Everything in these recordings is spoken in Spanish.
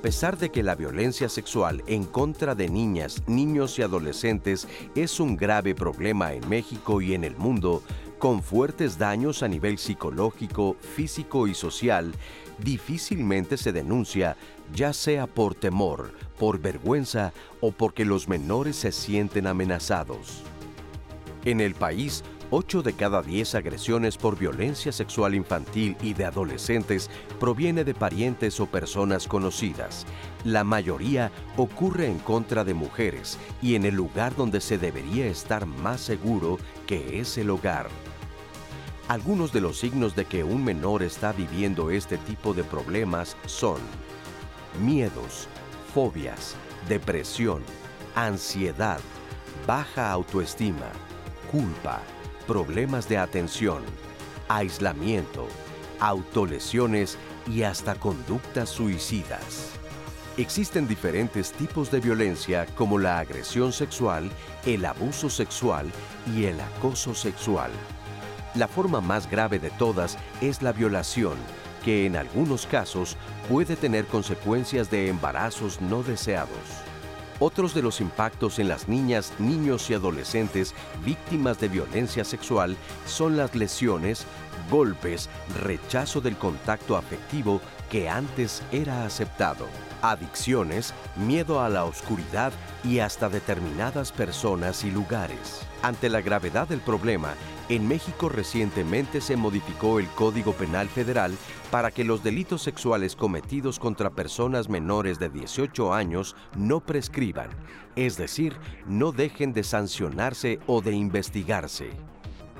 A pesar de que la violencia sexual en contra de niñas, niños y adolescentes es un grave problema en México y en el mundo, con fuertes daños a nivel psicológico, físico y social, difícilmente se denuncia, ya sea por temor, por vergüenza o porque los menores se sienten amenazados. En el país, 8 de cada 10 agresiones por violencia sexual infantil y de adolescentes proviene de parientes o personas conocidas. La mayoría ocurre en contra de mujeres y en el lugar donde se debería estar más seguro, que es el hogar. Algunos de los signos de que un menor está viviendo este tipo de problemas son miedos, fobias, depresión, ansiedad, baja autoestima, culpa, problemas de atención, aislamiento, autolesiones y hasta conductas suicidas. Existen diferentes tipos de violencia como la agresión sexual, el abuso sexual y el acoso sexual. La forma más grave de todas es la violación, que en algunos casos puede tener consecuencias de embarazos no deseados. Otros de los impactos en las niñas, niños y adolescentes víctimas de violencia sexual son las lesiones, golpes, rechazo del contacto afectivo que antes era aceptado, adicciones, miedo a la oscuridad y hasta determinadas personas y lugares. Ante la gravedad del problema, en México recientemente se modificó el Código Penal Federal para que los delitos sexuales cometidos contra personas menores de 18 años no prescriban, es decir, no dejen de sancionarse o de investigarse.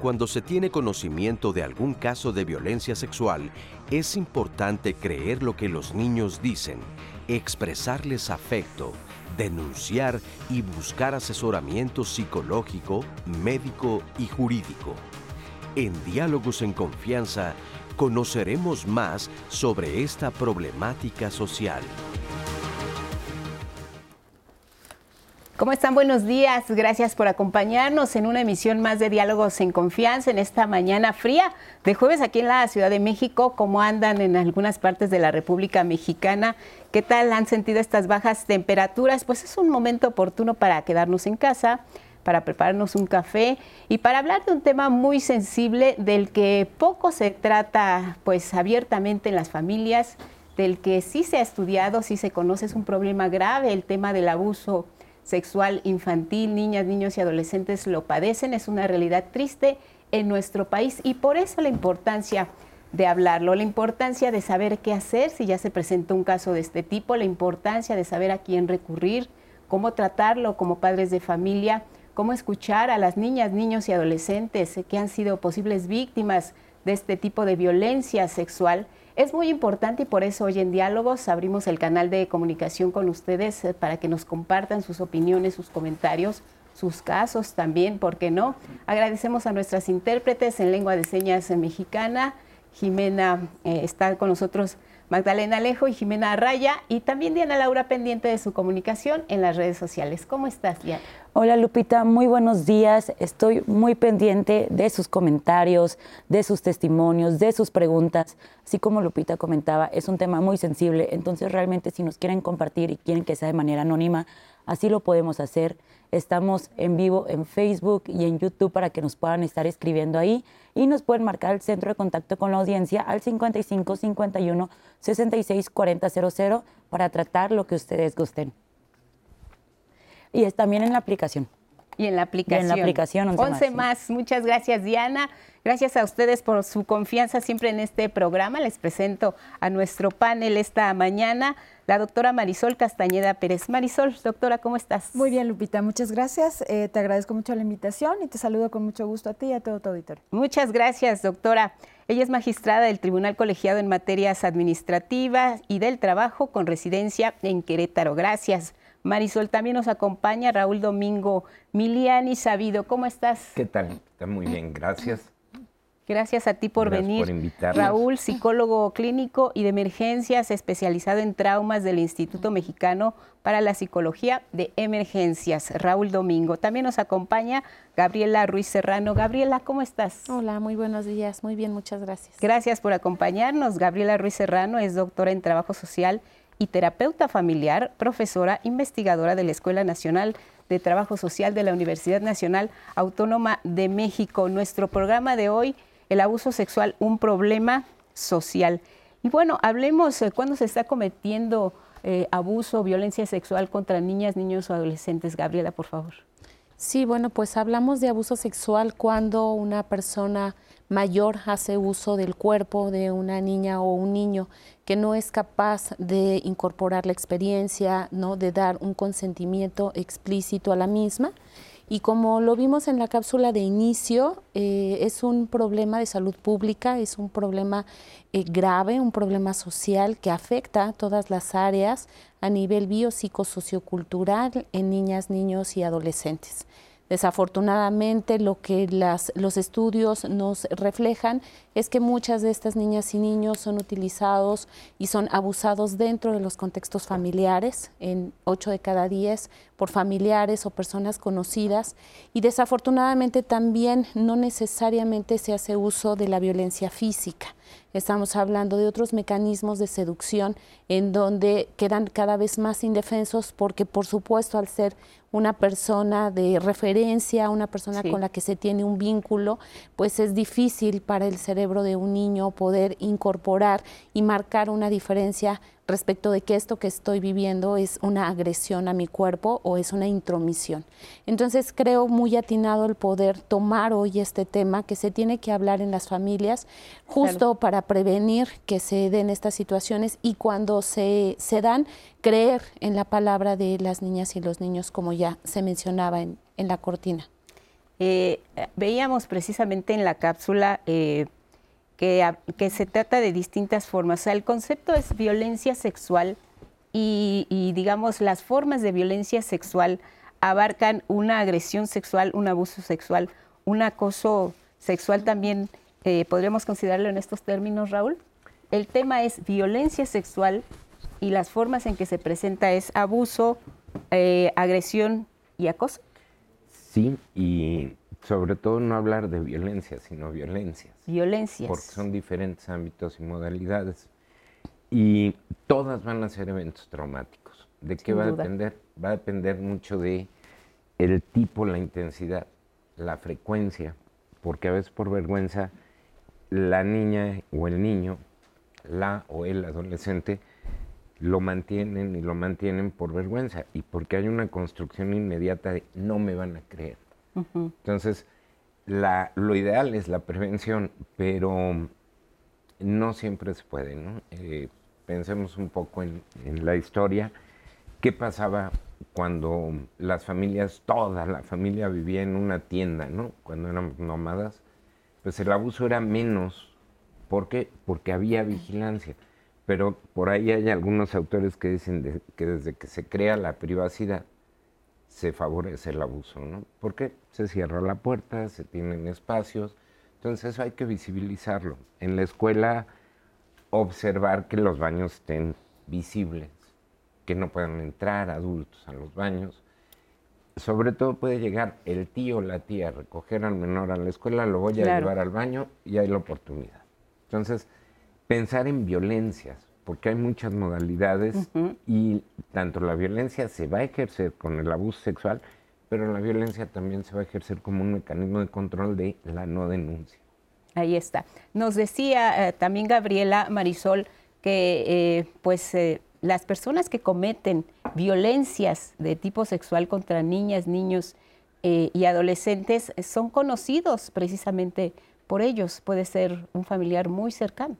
Cuando se tiene conocimiento de algún caso de violencia sexual, es importante creer lo que los niños dicen, expresarles afecto, denunciar y buscar asesoramiento psicológico, médico y jurídico. En Diálogos en Confianza conoceremos más sobre esta problemática social. ¿Cómo están? Buenos días. Gracias por acompañarnos en una emisión más de Diálogos en Confianza en esta mañana fría de jueves aquí en la Ciudad de México. ¿Cómo andan en algunas partes de la República Mexicana? ¿Qué tal han sentido estas bajas temperaturas? Pues es un momento oportuno para quedarnos en casa, para prepararnos un café y para hablar de un tema muy sensible del que poco se trata pues abiertamente en las familias, del que sí se ha estudiado, sí se conoce, es un problema grave el tema del abuso sexual infantil, niñas, niños y adolescentes lo padecen, es una realidad triste en nuestro país y por eso la importancia de hablarlo, la importancia de saber qué hacer si ya se presenta un caso de este tipo, la importancia de saber a quién recurrir, cómo tratarlo como padres de familia, cómo escuchar a las niñas, niños y adolescentes que han sido posibles víctimas de este tipo de violencia sexual es muy importante y por eso hoy en Diálogos abrimos el canal de comunicación con ustedes eh, para que nos compartan sus opiniones, sus comentarios, sus casos también, ¿por qué no? Agradecemos a nuestras intérpretes en lengua de señas mexicana. Jimena eh, está con nosotros Magdalena Alejo y Jimena Arraya y también Diana Laura pendiente de su comunicación en las redes sociales. ¿Cómo estás, Diana? Hola Lupita, muy buenos días. Estoy muy pendiente de sus comentarios, de sus testimonios, de sus preguntas. Así como Lupita comentaba, es un tema muy sensible, entonces realmente si nos quieren compartir y quieren que sea de manera anónima, así lo podemos hacer. Estamos en vivo en Facebook y en YouTube para que nos puedan estar escribiendo ahí y nos pueden marcar el centro de contacto con la audiencia al 55 51 66 40 00 para tratar lo que ustedes gusten. Y es también en la aplicación. Y en la aplicación. en la aplicación 11, más. Muchas gracias, Diana. Gracias a ustedes por su confianza siempre en este programa. Les presento a nuestro panel esta mañana, la doctora Marisol Castañeda Pérez. Marisol, doctora, ¿cómo estás? Muy bien, Lupita, muchas gracias. Eh, te agradezco mucho la invitación y te saludo con mucho gusto a ti y a todo tu auditorio. Muchas gracias, doctora. Ella es magistrada del Tribunal Colegiado en Materias Administrativas y del Trabajo con residencia en Querétaro. Gracias. Marisol, también nos acompaña Raúl Domingo Miliani Sabido. ¿Cómo estás? ¿Qué tal? Está muy bien, gracias. Gracias a ti por venir. Raúl, psicólogo clínico y de emergencias, especializado en traumas del Instituto Mexicano para la Psicología de Emergencias. Raúl Domingo. También nos acompaña Gabriela Ruiz Serrano. Gabriela, ¿cómo estás? Hola, muy buenos días. Muy bien, muchas gracias. Gracias por acompañarnos. Gabriela Ruiz Serrano es doctora en Trabajo Social y terapeuta familiar, profesora investigadora de la Escuela Nacional de Trabajo Social de la Universidad Nacional Autónoma de México. Nuestro programa de hoy, el abuso sexual, un problema social. Y bueno, hablemos eh, cuándo se está cometiendo eh, abuso, violencia sexual contra niñas, niños o adolescentes. Gabriela, por favor. Sí, bueno, pues hablamos de abuso sexual cuando una persona mayor hace uso del cuerpo de una niña o un niño que no es capaz de incorporar la experiencia, ¿no? de dar un consentimiento explícito a la misma. Y como lo vimos en la cápsula de inicio, eh, es un problema de salud pública, es un problema eh, grave, un problema social que afecta a todas las áreas a nivel biopsicosociocultural en niñas, niños y adolescentes. Desafortunadamente, lo que los estudios nos reflejan es que muchas de estas niñas y niños son utilizados y son abusados dentro de los contextos familiares, en 8 de cada 10 por familiares o personas conocidas. Y desafortunadamente también no necesariamente se hace uso de la violencia física. Estamos hablando de otros mecanismos de seducción en donde quedan cada vez más indefensos porque, por supuesto, al ser una persona de referencia, una persona con la que se tiene un vínculo, pues es difícil para el cerebro de un niño poder incorporar y marcar una diferencia respecto de que esto que estoy viviendo es una agresión a mi cuerpo o es una intromisión. Entonces creo muy atinado el poder tomar hoy este tema que se tiene que hablar en las familias justo para prevenir que se den estas situaciones y cuando se, se dan, creer en la palabra de las niñas y los niños como ya se mencionaba en, la cortina. Eh, veíamos precisamente en la cápsula eh, que, se trata de distintas formas. O sea, el concepto es violencia sexual y, digamos, las formas de violencia sexual abarcan una agresión sexual, un abuso sexual, un acoso sexual también, eh, podríamos considerarlo en estos términos, Raúl. El tema es violencia sexual y las formas en que se presenta es abuso, eh, agresión y acoso. Sí, y sobre todo no hablar de violencia, sino violencias. Violencias. Porque son diferentes ámbitos y modalidades. Y todas van a ser eventos traumáticos. ¿De qué va a depender? Va a depender mucho de el tipo, la intensidad, la frecuencia, porque a veces por vergüenza la niña o el niño, la o el adolescente, lo mantienen y lo mantienen por vergüenza y porque hay una construcción inmediata de no me van a creer entonces, lo ideal es la prevención, pero no siempre se puede, ¿no? Eh, pensemos un poco en, la historia. ¿Qué pasaba cuando las familias, toda la familia vivía en una tienda, ¿no? Cuando éramos nómadas, pues el abuso era menos. ¿Por qué? Porque había vigilancia. Pero por ahí hay algunos autores que dicen que desde que se crea la privacidad, se favorece el abuso, ¿no? Porque se cierra la puerta, se tienen espacios, entonces eso hay que visibilizarlo. En la escuela, observar que los baños estén visibles, que no puedan entrar adultos a los baños. Sobre todo puede llegar el tío o la tía a recoger al menor a la escuela, lo voy a llevar al baño y hay la oportunidad. Entonces, pensar en violencias, porque hay muchas modalidades y tanto la violencia se va a ejercer con el abuso sexual, pero la violencia también se va a ejercer como un mecanismo de control de la no denuncia. Ahí está. Nos decía eh, también Gabriela Marisol que eh, pues eh, las personas que cometen violencias de tipo sexual contra niñas, niños y adolescentes son conocidos precisamente por ellos. Puede ser un familiar muy cercano.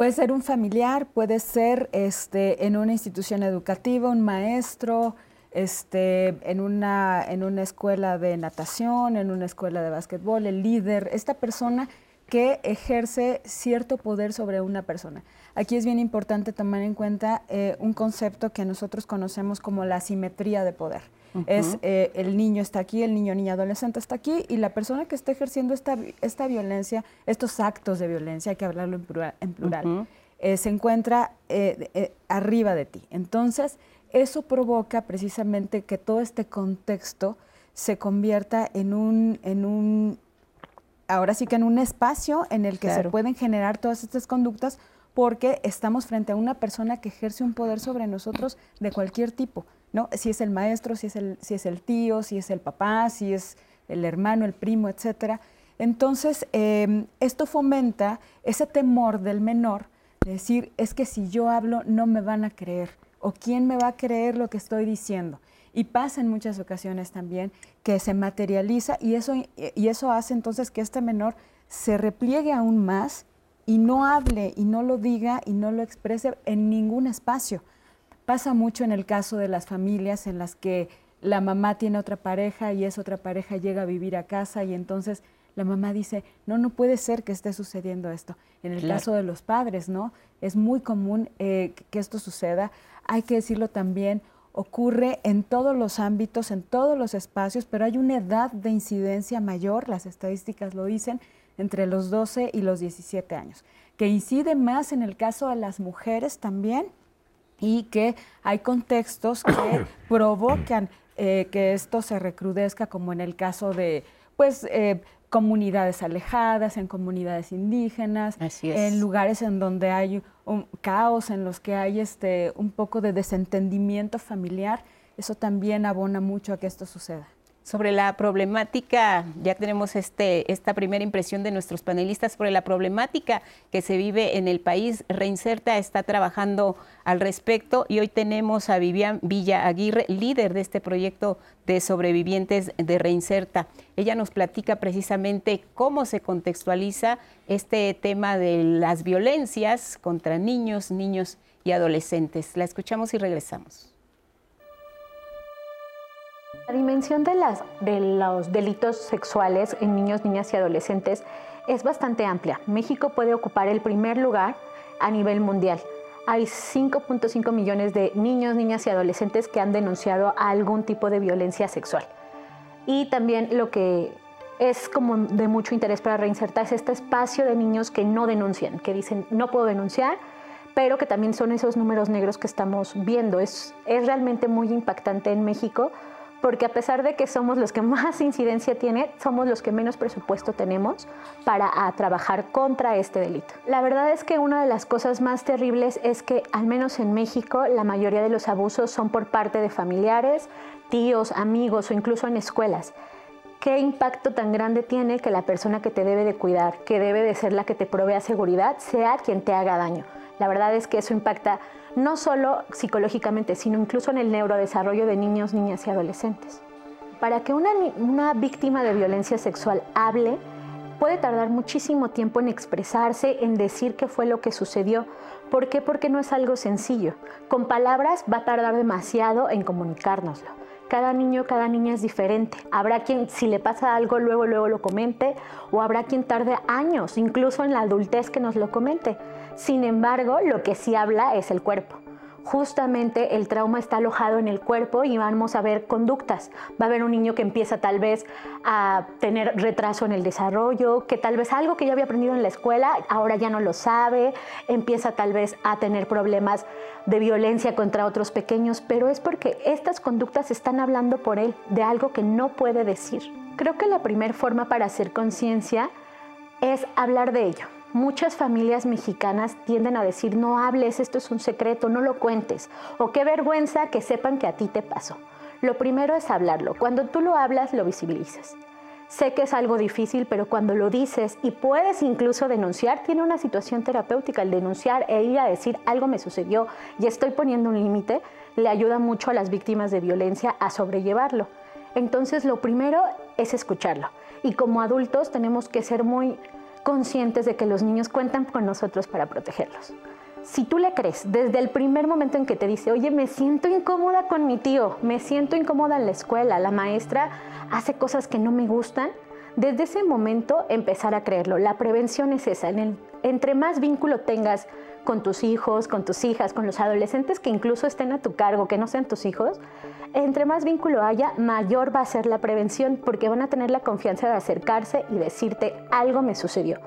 Puede ser un familiar, puede ser este, en una institución educativa, un maestro, este, en, una, en una escuela de natación, en una escuela de básquetbol, el líder, esta persona que ejerce cierto poder sobre una persona. Aquí es bien importante tomar en cuenta eh, un concepto que nosotros conocemos como la simetría de poder. Es eh, el niño está aquí, el niño, niña, adolescente está aquí y la persona que está ejerciendo esta, esta violencia, estos actos de violencia, hay que hablarlo en plural, eh, se encuentra arriba de ti. Entonces, eso provoca precisamente que todo este contexto se convierta en un, en un ahora sí que en un espacio en el que se pueden generar todas estas conductas porque estamos frente a una persona que ejerce un poder sobre nosotros de cualquier tipo, ¿no? Si es el maestro, si es el, tío, si es el papá, si es el hermano, el primo, etcétera. Entonces, em, esto fomenta ese temor del menor de decir, es que si yo hablo no me van a creer, o quién me va a creer lo que estoy diciendo. Y pasa en muchas ocasiones también que se materializa y eso, y eso hace entonces que este menor se repliegue aún más y no hable y no lo diga y no lo exprese en ningún espacio. Pasa mucho en el caso de las familias en las que la mamá tiene otra pareja y esa otra pareja llega a vivir a casa y entonces la mamá dice, no, no puede ser que esté sucediendo esto. En el caso de los padres, ¿no? Es muy común eh, que esto suceda. Hay que decirlo también, ocurre en todos los ámbitos, en todos los espacios, pero hay una edad de incidencia mayor, las estadísticas lo dicen, entre los 12 y los 17 años, que incide más en el caso de las mujeres también y que hay contextos que provocan eh, que esto se recrudezca, como en el caso de, pues, eh, comunidades alejadas, en comunidades indígenas, en lugares en donde hay un caos, en los que hay este, un poco de desentendimiento familiar, eso también abona mucho a que esto suceda. Sobre la problemática, ya tenemos este, esta primera impresión de nuestros panelistas sobre la problemática que se vive en el país. Reinserta está trabajando al respecto y hoy tenemos a Vivian Villa Aguirre, líder de este proyecto de sobrevivientes de Reinserta. Ella nos platica precisamente cómo se contextualiza este tema de las violencias contra niños, niños y adolescentes. La escuchamos y regresamos. La dimensión de, las, de los delitos sexuales en niños, niñas y adolescentes es bastante amplia. México puede ocupar el primer lugar a nivel mundial. Hay 5.5 millones de niños, niñas y adolescentes que han denunciado algún tipo de violencia sexual. Y también lo que es como de mucho interés para reinsertar es este espacio de niños que no denuncian, que dicen no puedo denunciar, pero que también son esos números negros que estamos viendo. Es, es realmente muy impactante en México porque a pesar de que somos los que más incidencia tiene, somos los que menos presupuesto tenemos para trabajar contra este delito. La verdad es que una de las cosas más terribles es que, al menos en México, la mayoría de los abusos son por parte de familiares, tíos, amigos o incluso en escuelas. ¿Qué impacto tan grande tiene que la persona que te debe de cuidar, que debe de ser la que te provea seguridad, sea quien te haga daño? La verdad es que eso impacta no solo psicológicamente, sino incluso en el neurodesarrollo de niños, niñas y adolescentes. Para que una, víctima de violencia sexual hable, puede tardar muchísimo tiempo en expresarse, en decir qué fue lo que sucedió. ¿Por qué? Porque no es algo sencillo. Con palabras va a tardar demasiado en comunicárnoslo. Cada niño, cada niña es diferente. Habrá quien, si le pasa algo, luego, luego lo comente, o habrá quien tarde años, incluso en la adultez, que nos lo comente. Sin embargo, lo que sí habla es el cuerpo. Justamente el trauma está alojado en el cuerpo y vamos a ver conductas. Va a haber un niño que empieza tal vez a tener retraso en el desarrollo, que tal vez algo que ya había aprendido en la escuela ahora ya no lo sabe, empieza tal vez a tener problemas de violencia contra otros pequeños, pero es porque estas conductas están hablando por él de algo que no puede decir. Creo que la primera forma para hacer conciencia es hablar de ello Muchas familias mexicanas tienden a decir, no hables, esto es un secreto, no lo cuentes, o qué vergüenza que sepan que a ti te pasó. Lo primero es hablarlo. Cuando tú lo hablas, lo visibilizas. Sé que es algo difícil, pero cuando lo dices y puedes incluso denunciar, tiene una situación terapéutica. El denunciar e ir a decir algo me sucedió y estoy poniendo un límite, le ayuda mucho a las víctimas de violencia a sobrellevarlo. Entonces, lo primero es escucharlo. Y como adultos tenemos que ser muy conscientes de que los niños cuentan con nosotros para protegerlos. Si tú le crees desde el primer momento en que te dice, oye, me siento incómoda con mi tío, me siento incómoda en la escuela, la maestra hace cosas que no me gustan, desde ese momento empezar a creerlo. La prevención es esa. entre más vínculo tengas con tus hijos, con tus hijas, con los adolescentes que incluso estén a tu cargo, que no sean tus hijos, entre más vínculo haya, mayor va a ser la prevención porque van a tener la confianza de acercarse y decirte algo me sucedió.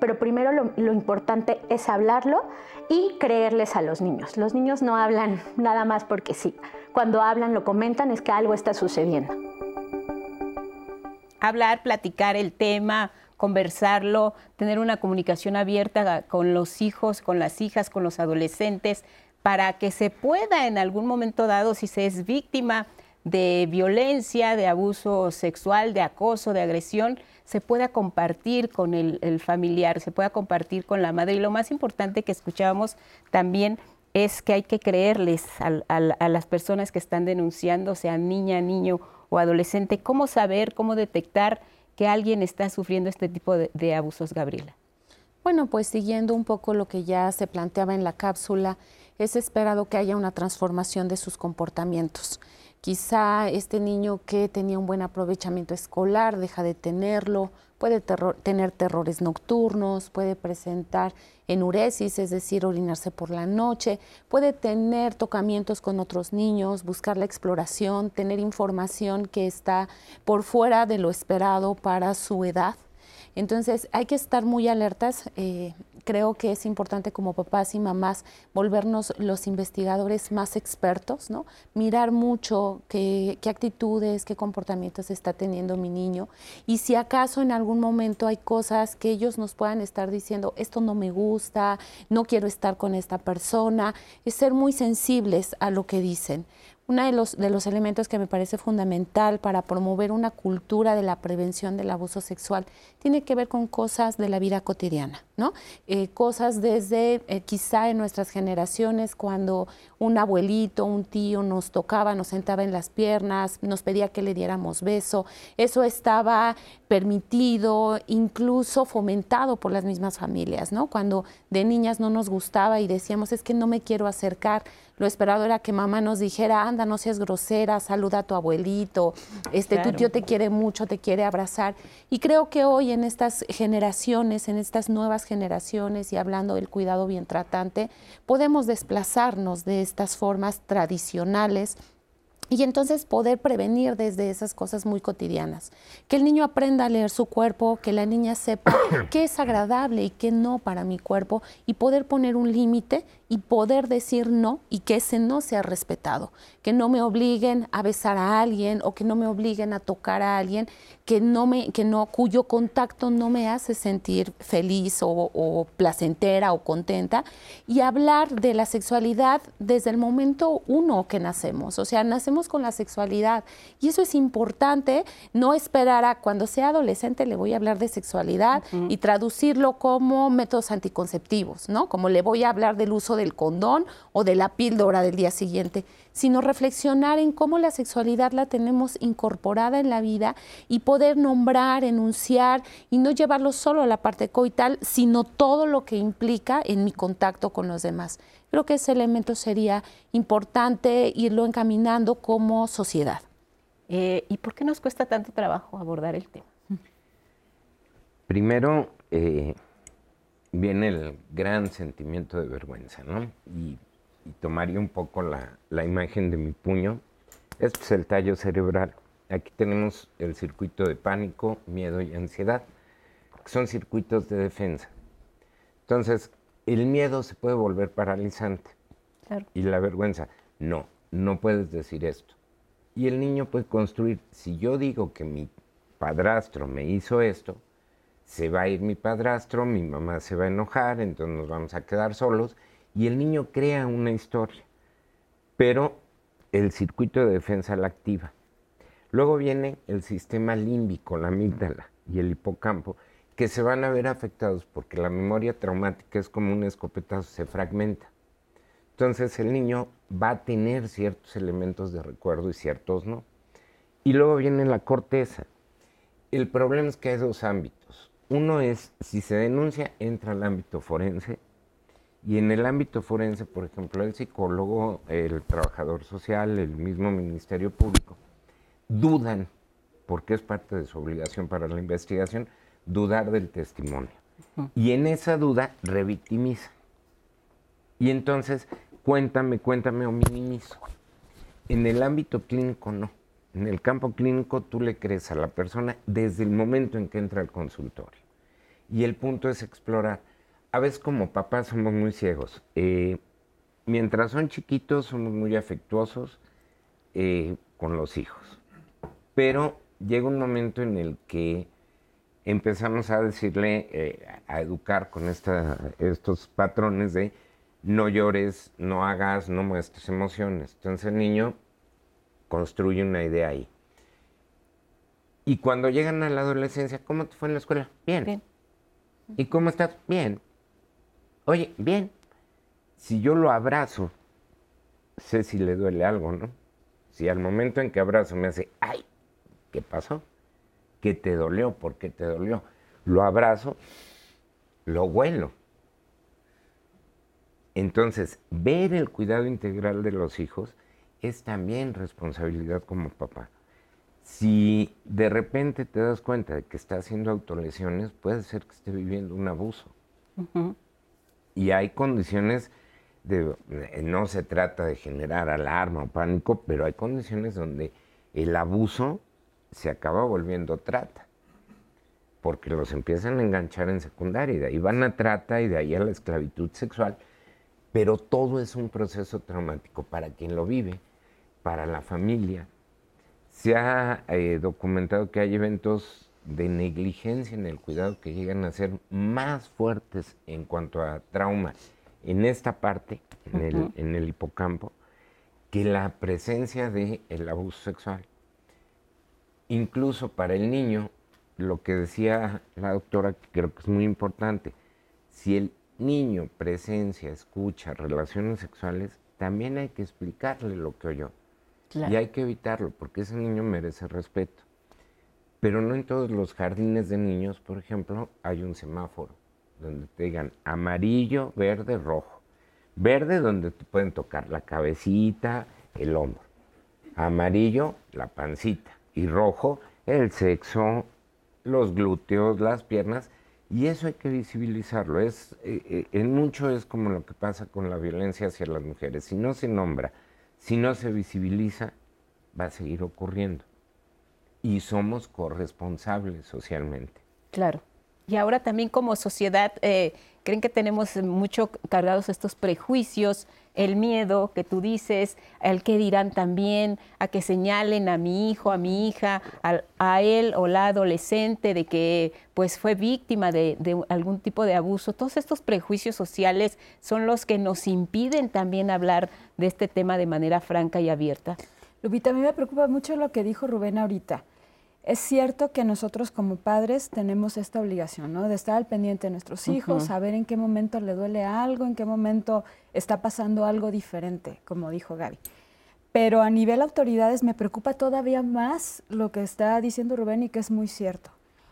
Pero primero lo, lo importante es hablarlo y creerles a los niños. Los niños no hablan nada más porque sí. Cuando hablan, lo comentan, es que algo está sucediendo. Hablar, platicar el tema, conversarlo, tener una comunicación abierta con los hijos, con las hijas, con los adolescentes, para que se pueda en algún momento dado, si se es víctima de violencia, de abuso sexual, de acoso, de agresión, se pueda compartir con el, familiar, se pueda compartir con la madre. Y lo más importante que escuchábamos también es que hay que creerles a, las personas que están denunciando, sea niña, niño o adolescente, cómo saber, cómo detectar que alguien está sufriendo este tipo de abusos, Gabriela. Bueno, pues siguiendo un poco lo que ya se planteaba en la cápsula, es esperado que haya una transformación de sus comportamientos. Quizá este niño que tenía un buen aprovechamiento escolar deja de tenerlo, puede tener terrores nocturnos, puede presentar enuresis, es decir, orinarse por la noche, puede tener tocamientos con otros niños, buscar la exploración, tener información que está por fuera de lo esperado para su edad. Entonces hay que estar muy alertas. Eh, creo que es importante como papás y mamás volvernos los investigadores más expertos, ¿no? Mirar mucho qué, qué actitudes, qué comportamientos está teniendo mi niño y si acaso en algún momento hay cosas que ellos nos puedan estar diciendo, esto no me gusta, no quiero estar con esta persona, es ser muy sensibles a lo que dicen. Uno de los, de los elementos que me parece fundamental para promover una cultura de la prevención del abuso sexual tiene que ver con cosas de la vida cotidiana, ¿no? Eh, cosas desde eh, quizá en nuestras generaciones cuando un abuelito, un tío nos tocaba, nos sentaba en las piernas, nos pedía que le diéramos beso. Eso estaba permitido, incluso fomentado por las mismas familias, ¿no? Cuando de niñas no nos gustaba y decíamos, es que no me quiero acercar lo esperado era que mamá nos dijera, anda, no seas grosera, saluda a tu abuelito, este, tu tío te quiere mucho, te quiere abrazar. Y creo que hoy en estas generaciones, en estas nuevas generaciones y hablando del cuidado bien tratante, podemos desplazarnos de estas formas tradicionales y entonces poder prevenir desde esas cosas muy cotidianas. Que el niño aprenda a leer su cuerpo, que la niña sepa qué es agradable y qué no para mi cuerpo y poder poner un límite y poder decir no y que ese no sea respetado. Que no me obliguen a besar a alguien o que no me obliguen a tocar a alguien que no me, que no, cuyo contacto no me hace sentir feliz o placentera o contenta. Y hablar de la sexualidad desde el momento uno que nacemos. O sea, nacemos con la sexualidad. Y eso es importante, no esperar a cuando sea adolescente le voy a hablar de sexualidad y traducirlo como métodos anticonceptivos, ¿no? Como le voy a hablar del uso del condón o de la píldora del día siguiente, sino reflexionar en cómo la sexualidad la tenemos incorporada en la vida y poder nombrar, enunciar y no llevarlo solo a la parte coital, sino todo lo que implica en mi contacto con los demás. Creo que ese elemento sería importante irlo encaminando como sociedad. Eh, ¿Y por qué nos cuesta tanto trabajo abordar el tema? Primero, eh, viene el gran sentimiento de vergüenza, ¿no? Y, tomaría un poco la, la, imagen de mi puño. Este es el tallo cerebral. Aquí tenemos el circuito de pánico, miedo y ansiedad, que son circuitos de defensa. Entonces, el miedo se puede volver paralizante. Y la vergüenza, no, no puedes decir esto. Y el niño puede construir, si yo digo que mi padrastro me hizo esto, se va a ir mi padrastro, mi mamá se va a enojar, entonces nos vamos a quedar solos, y el niño crea una historia. Pero el circuito de defensa la activa. Luego viene el sistema límbico, la amígdala y el hipocampo, que se van a ver afectados porque la memoria traumática es como un escopetazo, se fragmenta. Entonces el niño va a tener ciertos elementos de recuerdo y ciertos no. Y luego viene la corteza. El problema es que hay dos ámbitos. Uno es, si se denuncia, entra al ámbito forense. Y en el ámbito forense, por ejemplo, el psicólogo, el trabajador social, el mismo Ministerio Público, dudan, porque es parte de su obligación para la investigación, dudar del testimonio. Y en esa duda revictimiza. Y entonces, cuéntame, cuéntame o minimizo. En el ámbito clínico no. En el campo clínico tú le crees a la persona desde el momento en que entra al consultorio. Y el punto es explorar. A veces como papás somos muy ciegos. Eh, mientras son chiquitos somos muy afectuosos eh, con los hijos. Pero llega un momento en el que empezamos a decirle, eh, a educar con estos patrones de no llores, no hagas, no muestres emociones. Entonces el niño construye una idea ahí. Y cuando llegan a la adolescencia, ¿cómo te fue en la escuela? Bien. bien. ¿Y cómo estás? Bien. Oye, bien. Si yo lo abrazo, sé si le duele algo, ¿no? Si al momento en que abrazo me hace, ay, ¿qué pasó? ¿Qué te dolió? ¿Por qué te dolió? Lo abrazo, lo huelo. Entonces, ver el cuidado integral de los hijos es también responsabilidad como papá. Si de repente te das cuenta de que está haciendo autolesiones, puede ser que esté viviendo un abuso. Y hay condiciones de, no se trata de generar alarma o pánico, pero hay condiciones donde el abuso se acaba volviendo trata, porque los empiezan a enganchar en secundaria y de ahí van a trata y de ahí a la esclavitud sexual, pero todo es un proceso traumático para quien lo vive, para la familia. Se ha eh, documentado que hay eventos de negligencia en el cuidado que llegan a ser más fuertes en cuanto a trauma en esta parte, en, el, en el, hipocampo, que la presencia del el abuso sexual. Incluso para el niño, lo que decía la doctora, que creo que es muy importante, si el niño presencia, escucha relaciones sexuales, también hay que explicarle lo que oyó. Y hay que evitarlo, porque ese niño merece respeto. Pero no en todos los jardines de niños, por ejemplo, hay un semáforo donde te digan amarillo, verde, rojo. Verde donde te pueden tocar la cabecita, el hombro. Amarillo, la pancita. Y rojo, el sexo, los glúteos, las piernas. Y eso hay que visibilizarlo. Es, eh, eh, en mucho es como lo que pasa con la violencia hacia las mujeres. Si no se nombra, si no se visibiliza, va a seguir ocurriendo. Y somos corresponsables socialmente. Claro. Y ahora también como sociedad, eh, ¿creen que tenemos mucho cargados estos prejuicios, el miedo que tú dices, el que dirán también, a que señalen a mi hijo, a mi hija, a, él o la adolescente de que pues fue víctima de, de, algún tipo de abuso? Todos estos prejuicios sociales son los que nos impiden también hablar de este tema de manera franca y abierta. Lupita, a mí me preocupa mucho lo que dijo Rubén ahorita. Es cierto que nosotros como padres tenemos esta obligación, ¿no? De estar al pendiente de nuestros hijos, saber en qué momento le duele algo, en qué momento está pasando algo diferente, como dijo Gaby. Pero a nivel autoridades me preocupa todavía más lo que está diciendo Rubén y que es muy cierto.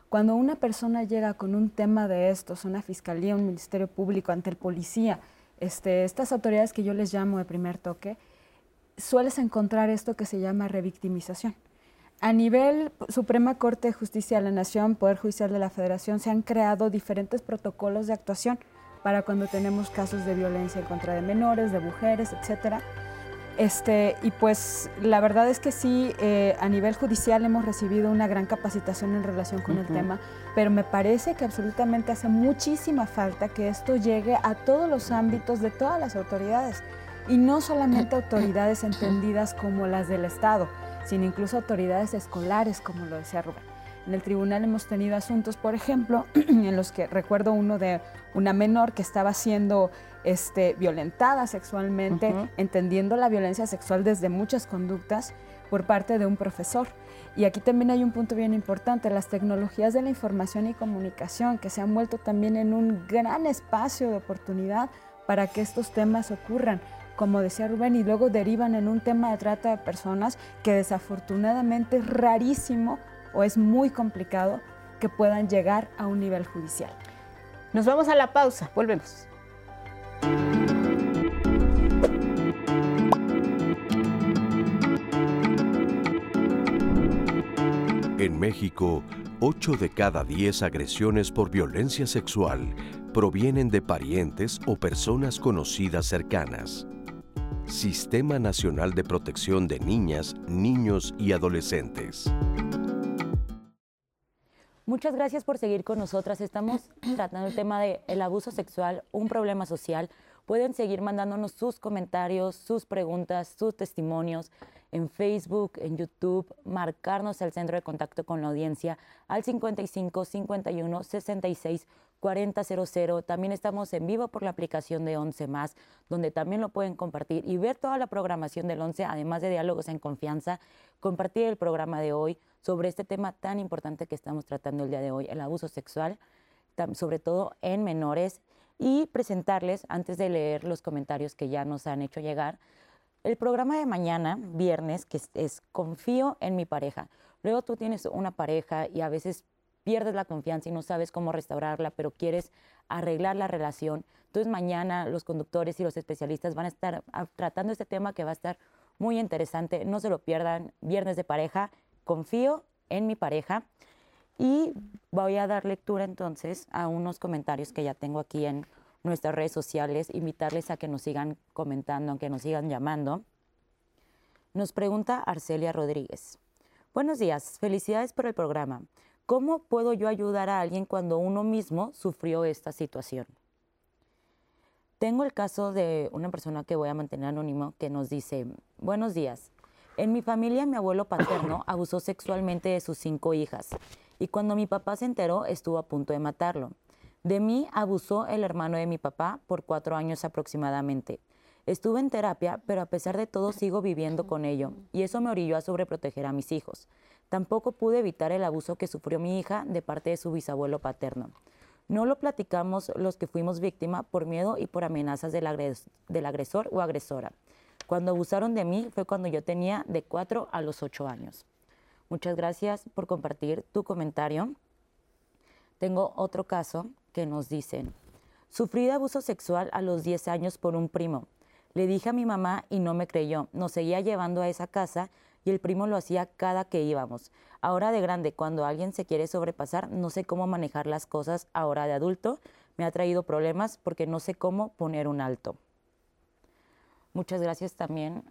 Cuando una persona llega con un tema de estos, una fiscalía, un ministerio público, ante el policía, este, estas autoridades que yo les llamo de primer toque, sueles encontrar esto que se llama revictimización a nivel Suprema Corte de Justicia de la Nación, Poder Judicial de la Federación, se han creado diferentes protocolos de actuación para cuando tenemos casos de violencia en contra de menores, de mujeres, etcétera. Este, y pues la verdad es que sí, eh, a nivel judicial hemos recibido una gran capacitación en relación con el tema, pero me parece que absolutamente hace muchísima falta que esto llegue a todos los ámbitos de todas las autoridades y no solamente autoridades entendidas como las del Estado sino incluso autoridades escolares, como lo decía Rubén. En el tribunal hemos tenido asuntos, por ejemplo, en los que recuerdo uno de una menor que estaba siendo este, violentada sexualmente, entendiendo la violencia sexual desde muchas conductas por parte de un profesor. Y aquí también hay un punto bien importante, las tecnologías de la información y comunicación, que se han vuelto también en un gran espacio de oportunidad para que estos temas ocurran como decía Rubén, y luego derivan en un tema de trata de personas que desafortunadamente es rarísimo o es muy complicado que puedan llegar a un nivel judicial. Nos vamos a la pausa, volvemos. En México, 8 de cada 10 agresiones por violencia sexual provienen de parientes o personas conocidas cercanas. Sistema Nacional de Protección de Niñas, Niños y Adolescentes. Muchas gracias por seguir con nosotras. Estamos tratando el tema del abuso sexual, un problema social, Pueden seguir mandándonos sus comentarios, sus preguntas, sus testimonios en Facebook, en YouTube, marcarnos al centro de contacto con la audiencia al 55 51 66 4000. También estamos en vivo por la aplicación de 11 más, donde también lo pueden compartir y ver toda la programación del 11, además de diálogos en confianza, compartir el programa de hoy sobre este tema tan importante que estamos tratando el día de hoy, el abuso sexual, sobre todo en menores y presentarles, antes de leer los comentarios que ya nos han hecho llegar, el programa de mañana, viernes, que es, Confío en mi pareja. Luego tú tienes una pareja y a veces pierdes la confianza y no sabes cómo restaurarla, pero quieres arreglar la relación. Entonces mañana los conductores y los especialistas van a estar tratando este tema que va a estar muy interesante. No se lo pierdan. Viernes de pareja. Confío en mi pareja. Y voy a dar lectura entonces a unos comentarios que ya tengo aquí en nuestras redes sociales, invitarles a que nos sigan comentando, a que nos sigan llamando. Nos pregunta Arcelia Rodríguez. Buenos días, felicidades por el programa. ¿Cómo puedo yo ayudar a alguien cuando uno mismo sufrió esta situación? Tengo el caso de una persona que voy a mantener anónimo que nos dice, buenos días, en mi familia mi abuelo paterno abusó sexualmente de sus cinco hijas y cuando mi papá se enteró estuvo a punto de matarlo. De mí abusó el hermano de mi papá por cuatro años aproximadamente. Estuve en terapia, pero a pesar de todo sigo viviendo con ello y eso me orilló a sobreproteger a mis hijos. Tampoco pude evitar el abuso que sufrió mi hija de parte de su bisabuelo paterno. No lo platicamos los que fuimos víctima por miedo y por amenazas del, agresor o agresora. Cuando abusaron de mí fue cuando yo tenía de cuatro a los ocho años. Muchas gracias por compartir tu comentario. Tengo otro caso que nos dicen, sufrí abuso sexual a los 10 años por un primo. Le dije a mi mamá y no me creyó. Nos seguía llevando a esa casa y el primo lo hacía cada que íbamos. Ahora de grande, cuando alguien se quiere sobrepasar, no sé cómo manejar las cosas. Ahora de adulto, me ha traído problemas porque no sé cómo poner un alto. Muchas gracias también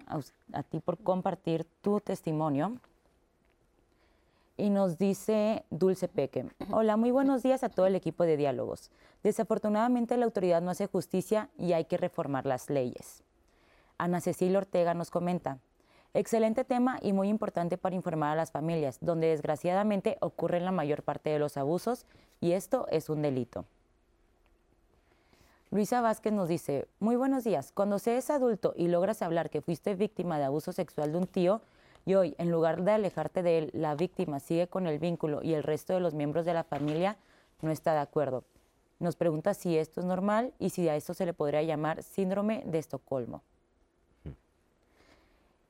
a, ti por compartir tu testimonio y nos dice Dulce Peque. Hola, muy buenos días a todo el equipo de diálogos. Desafortunadamente la autoridad no hace justicia y hay que reformar las leyes. Ana Cecilia Ortega nos comenta. Excelente tema y muy importante para informar a las familias, donde desgraciadamente ocurren la mayor parte de los abusos y esto es un delito. Luisa Vázquez nos dice, muy buenos días, cuando seas adulto y logras hablar que fuiste víctima de abuso sexual de un tío, y hoy, en lugar de alejarte de él, la víctima sigue con el vínculo y el resto de los miembros de la familia no está de acuerdo. Nos pregunta si esto es normal y si a esto se le podría llamar síndrome de Estocolmo.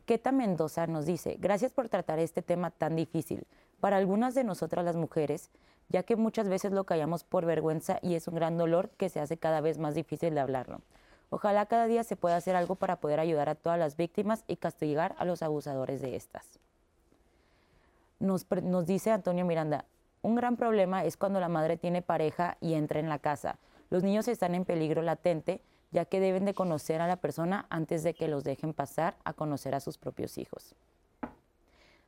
Keta Mendoza nos dice, gracias por tratar este tema tan difícil. Para algunas de nosotras las mujeres, ya que muchas veces lo callamos por vergüenza y es un gran dolor que se hace cada vez más difícil de hablarlo. Ojalá cada día se pueda hacer algo para poder ayudar a todas las víctimas y castigar a los abusadores de estas. Nos, dice Antonio Miranda, un gran problema es cuando la madre tiene pareja y entra en la casa. Los niños están en peligro latente, ya que deben de conocer a la persona antes de que los dejen pasar a conocer a sus propios hijos.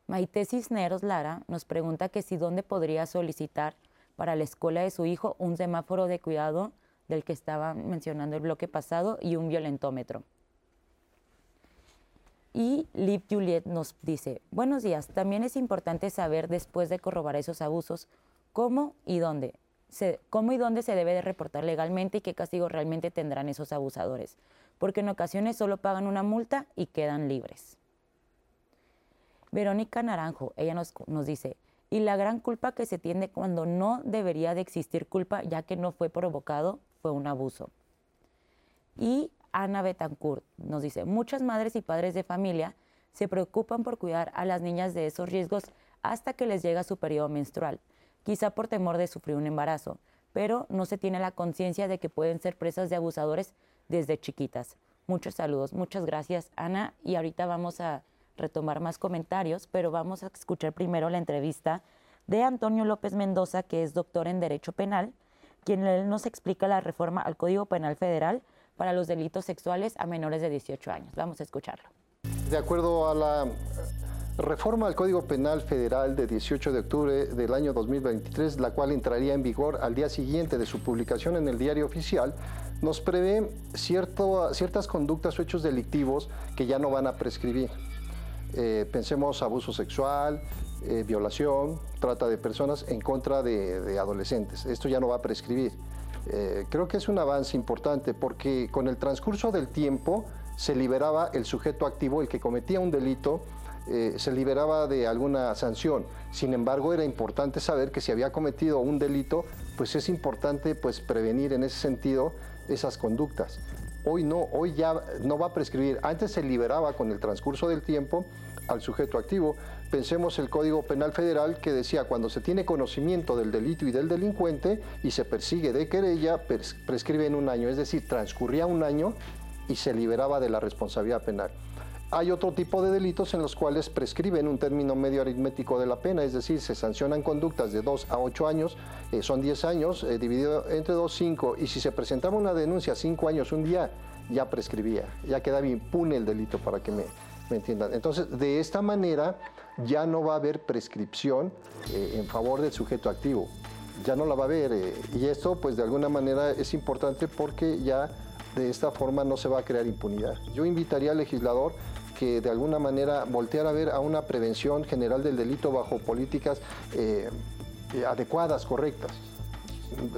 Maite Cisneros Lara nos pregunta que si dónde podría solicitar para la escuela de su hijo un semáforo de cuidado del que estaba mencionando el bloque pasado y un violentómetro. Y Liv Juliet nos dice, buenos días, también es importante saber después de corroborar esos abusos cómo y dónde, cómo y dónde se debe de reportar legalmente y qué castigo realmente tendrán esos abusadores, porque en ocasiones solo pagan una multa y quedan libres. Verónica Naranjo, ella nos, nos dice, y la gran culpa que se tiene cuando no debería de existir culpa ya que no fue provocado fue un abuso. Y Ana Betancourt nos dice, muchas madres y padres de familia se preocupan por cuidar a las niñas de esos riesgos hasta que les llega su periodo menstrual, quizá por temor de sufrir un embarazo, pero no se tiene la conciencia de que pueden ser presas de abusadores desde chiquitas. Muchos saludos, muchas gracias Ana y ahorita vamos a retomar más comentarios, pero vamos a escuchar primero la entrevista de Antonio López Mendoza, que es doctor en Derecho Penal, quien nos explica la reforma al Código Penal Federal para los delitos sexuales a menores de 18 años. Vamos a escucharlo. De acuerdo a la reforma al Código Penal Federal de 18 de octubre del año 2023, la cual entraría en vigor al día siguiente de su publicación en el diario oficial, nos prevé cierto, ciertas conductas o hechos delictivos que ya no van a prescribir. Eh, pensemos abuso sexual, eh, violación, trata de personas en contra de, adolescentes. Esto ya no va a prescribir. Eh, creo que es un avance importante porque con el transcurso del tiempo se liberaba el sujeto activo, el que cometía un delito, se liberaba de alguna sanción. Sin embargo, era importante saber que si había cometido un delito, pues es importante pues, prevenir en ese sentido esas conductas. Hoy no, hoy ya no va a prescribir. Antes se liberaba con el transcurso del tiempo al sujeto activo. Pensemos el Código Penal Federal que decía cuando se tiene conocimiento del delito y del delincuente y se persigue de querella, prescribe en un año. Es decir, transcurría un año y se liberaba de la responsabilidad penal. Hay otro tipo de delitos en los cuales prescriben un término medio aritmético de la pena, es decir, se sancionan conductas de 2 a 8 años, eh, son 10 años, eh, dividido entre 2, 5, y si se presentaba una denuncia 5 años, un día, ya prescribía, ya quedaba impune el delito para que me, me entiendan. Entonces, de esta manera ya no va a haber prescripción eh, en favor del sujeto activo, ya no la va a haber, y esto pues de alguna manera es importante porque ya de esta forma no se va a crear impunidad. Yo invitaría al legislador que de alguna manera voltear a ver a una prevención general del delito bajo políticas eh, eh, adecuadas, correctas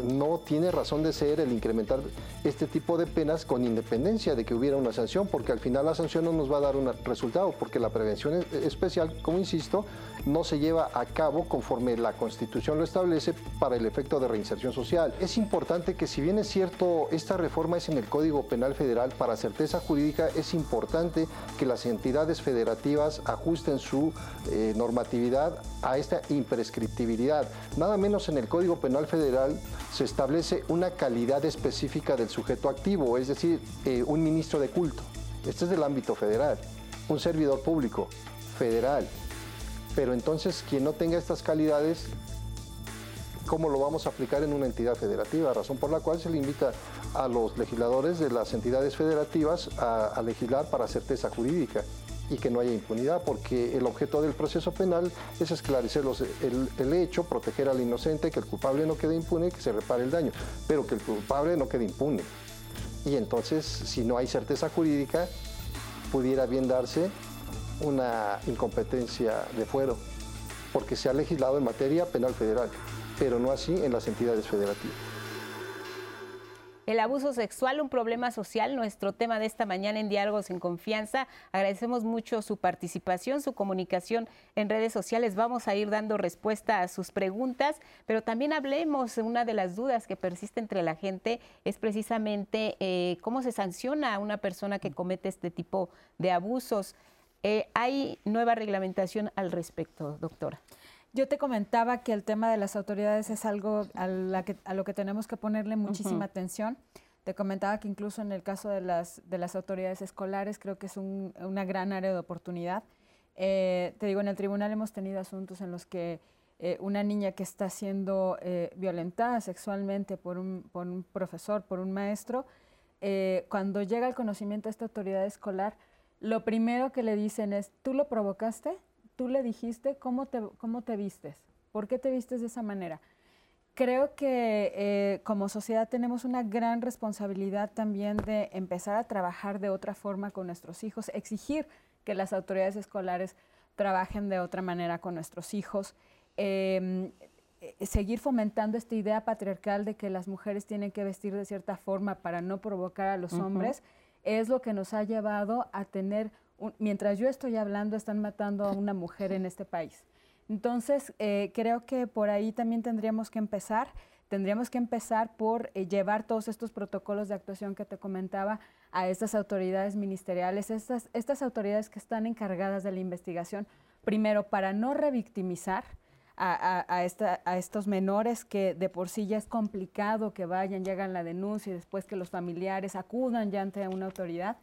no tiene razón de ser el incrementar este tipo de penas con independencia de que hubiera una sanción, porque al final la sanción no nos va a dar un resultado, porque la prevención especial, como insisto, no se lleva a cabo conforme la Constitución lo establece para el efecto de reinserción social. Es importante que si bien es cierto, esta reforma es en el Código Penal Federal, para certeza jurídica es importante que las entidades federativas ajusten su eh, normatividad a esta imprescriptibilidad. Nada menos en el Código Penal Federal se establece una calidad específica del sujeto activo, es decir, eh, un ministro de culto. Este es del ámbito federal, un servidor público federal. Pero entonces, quien no tenga estas calidades, ¿cómo lo vamos a aplicar en una entidad federativa? Razón por la cual se le invita a los legisladores de las entidades federativas a, a legislar para certeza jurídica y que no haya impunidad, porque el objeto del proceso penal es esclarecer el, hecho, proteger al inocente, que el culpable no quede impune que se repare el daño, pero que el culpable no quede impune. Y entonces, si no hay certeza jurídica, pudiera bien darse una incompetencia de fuero, porque se ha legislado en materia penal federal, pero no así en las entidades federativas. El abuso sexual, un problema social, nuestro tema de esta mañana en Diálogos en Confianza. Agradecemos mucho su participación, su comunicación en redes sociales. Vamos a ir dando respuesta a sus preguntas, pero también hablemos, una de las dudas que persiste entre la gente es precisamente eh, cómo se sanciona a una persona que comete este tipo de abusos. Eh, ¿Hay nueva reglamentación al respecto, doctora? Yo te comentaba que el tema de las autoridades es algo a, lo que tenemos que ponerle muchísima atención. Te comentaba que incluso en el caso de las, de las autoridades escolares creo que es una gran área de oportunidad. Eh, te digo, en el tribunal hemos tenido asuntos en los que eh, una niña que está siendo eh, violentada sexualmente por un, por un, profesor, por un maestro, cuando llega al conocimiento de esta autoridad escolar, lo primero que le dicen es, ¿tú lo provocaste? Tú le dijiste cómo te, cómo te vistes, por qué te vistes de esa manera. Creo que eh, como sociedad tenemos una gran responsabilidad también de empezar a trabajar de otra forma con nuestros hijos, exigir que las autoridades escolares trabajen de otra manera con nuestros hijos, em, eh, seguir fomentando esta idea patriarcal de que las mujeres tienen que vestir de cierta forma para no provocar a los hombres, es lo que nos ha llevado a tener mientras yo estoy hablando, están matando a una mujer en este país. Entonces, eh, creo que por ahí también tendríamos que empezar. Tendríamos que empezar por eh, llevar todos estos protocolos de actuación que te comentaba a estas autoridades ministeriales, estas, autoridades que están encargadas de la investigación, primero para no revictimizar, a, a, estos menores que de por sí ya es complicado que vayan, llegan la denuncia y después que los familiares acudan ya ante una autoridad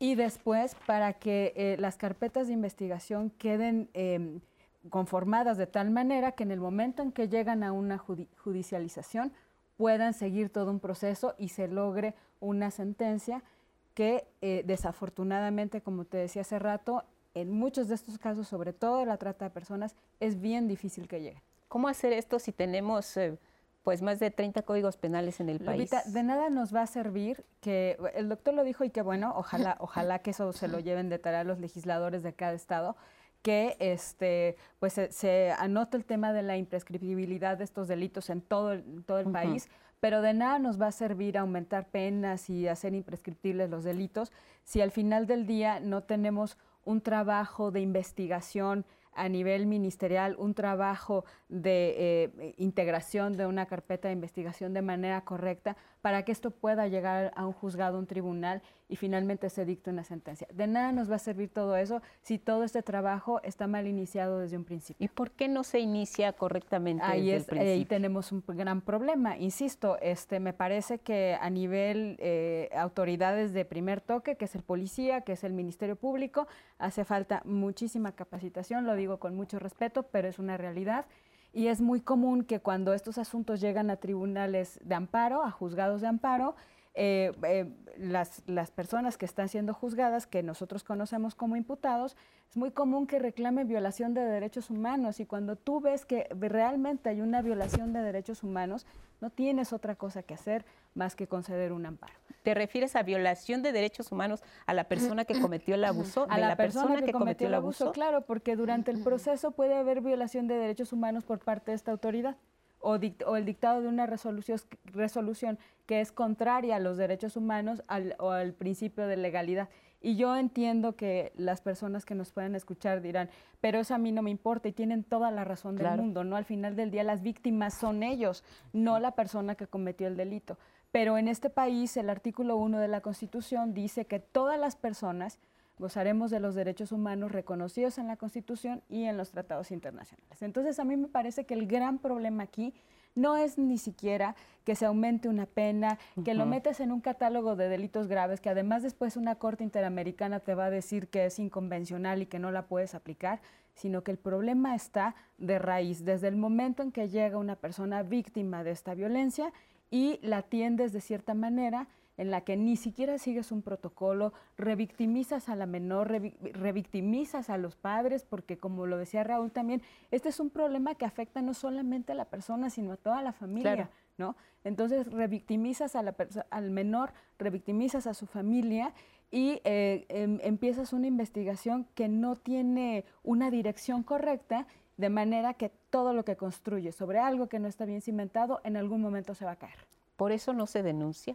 y después para que eh, las carpetas de investigación queden em, conformadas de tal manera que en el momento en que llegan a una judicialización puedan seguir todo un proceso y se logre una sentencia que eh, desafortunadamente, como te decía hace rato, en muchos de estos casos, sobre todo la trata de personas, es bien difícil que llegue. ¿Cómo hacer esto si tenemos... Eh, pues más de 30 códigos penales en el país. de nada nos va a servir que el doctor lo dijo y que bueno, ojalá, ojalá que eso se lo lleven de tarea los legisladores de cada estado que este pues se, anota el tema de la imprescriptibilidad de estos delitos en todo el, todo el país, pero de nada nos va a servir aumentar penas y hacer imprescriptibles los delitos si al final del día no tenemos un trabajo de investigación a nivel ministerial un trabajo de eh, integración de una carpeta de investigación de manera correcta para que esto pueda llegar a un juzgado, un tribunal y finalmente se dicte una sentencia. De nada nos va a servir todo eso si todo este trabajo está mal iniciado desde un principio. ¿Y por qué no se inicia correctamente ahí desde el principio? Ahí tenemos un gran problema. Insisto, este, me parece que a nivel eh, autoridades de primer toque, que es el policía, que es el Ministerio Público, hace falta muchísima capacitación, lo digo con mucho respeto, pero es una realidad. Y es muy común que cuando estos asuntos llegan a tribunales de amparo, a juzgados de amparo, eh, eh, las, las, personas que están siendo juzgadas, que nosotros conocemos como imputados, es muy común que reclamen violación de derechos humanos y cuando tú ves que realmente hay una violación de derechos humanos, no tienes otra cosa que hacer más que conceder un amparo. ¿Te refieres a violación de derechos humanos a la persona que cometió el abuso? A la, persona, que, cometió el abuso, claro, porque durante el proceso puede haber violación de derechos humanos por parte de esta autoridad o, el dictado de una resolución, resolución, que es contraria a los derechos humanos o al principio de legalidad. Y yo entiendo que las personas que nos pueden escuchar dirán, pero eso a mí no me importa y tienen toda la razón del mundo, ¿no? Al final del día las víctimas son ellos, no la persona que cometió el delito. Pero en este país el artículo 1 de la Constitución dice que todas las personas gozaremos de los derechos humanos reconocidos en la Constitución y en los tratados internacionales. Entonces, a mí me parece que el gran problema aquí no es ni siquiera que se aumente una pena, que lo metes en un catálogo de delitos graves, que además después una Corte Interamericana te va a decir que es inconvencional y que no la puedes aplicar, sino que el problema está de raíz, desde el momento en que llega una persona víctima de esta violencia y la atiendes de cierta manera en la que ni siquiera sigues un protocolo, revictimizas a la menor, revictimizas a los padres, porque como lo decía Raúl también, este es un problema que afecta no solamente a la persona, sino a toda la familia. ¿no? Entonces revictimizas a la al menor, revictimizas a su familia y eh, em, empiezas una investigación que no tiene una dirección correcta, de manera que todo lo que construye sobre algo que no está bien cimentado en algún momento se va a caer. Por eso no se denuncia.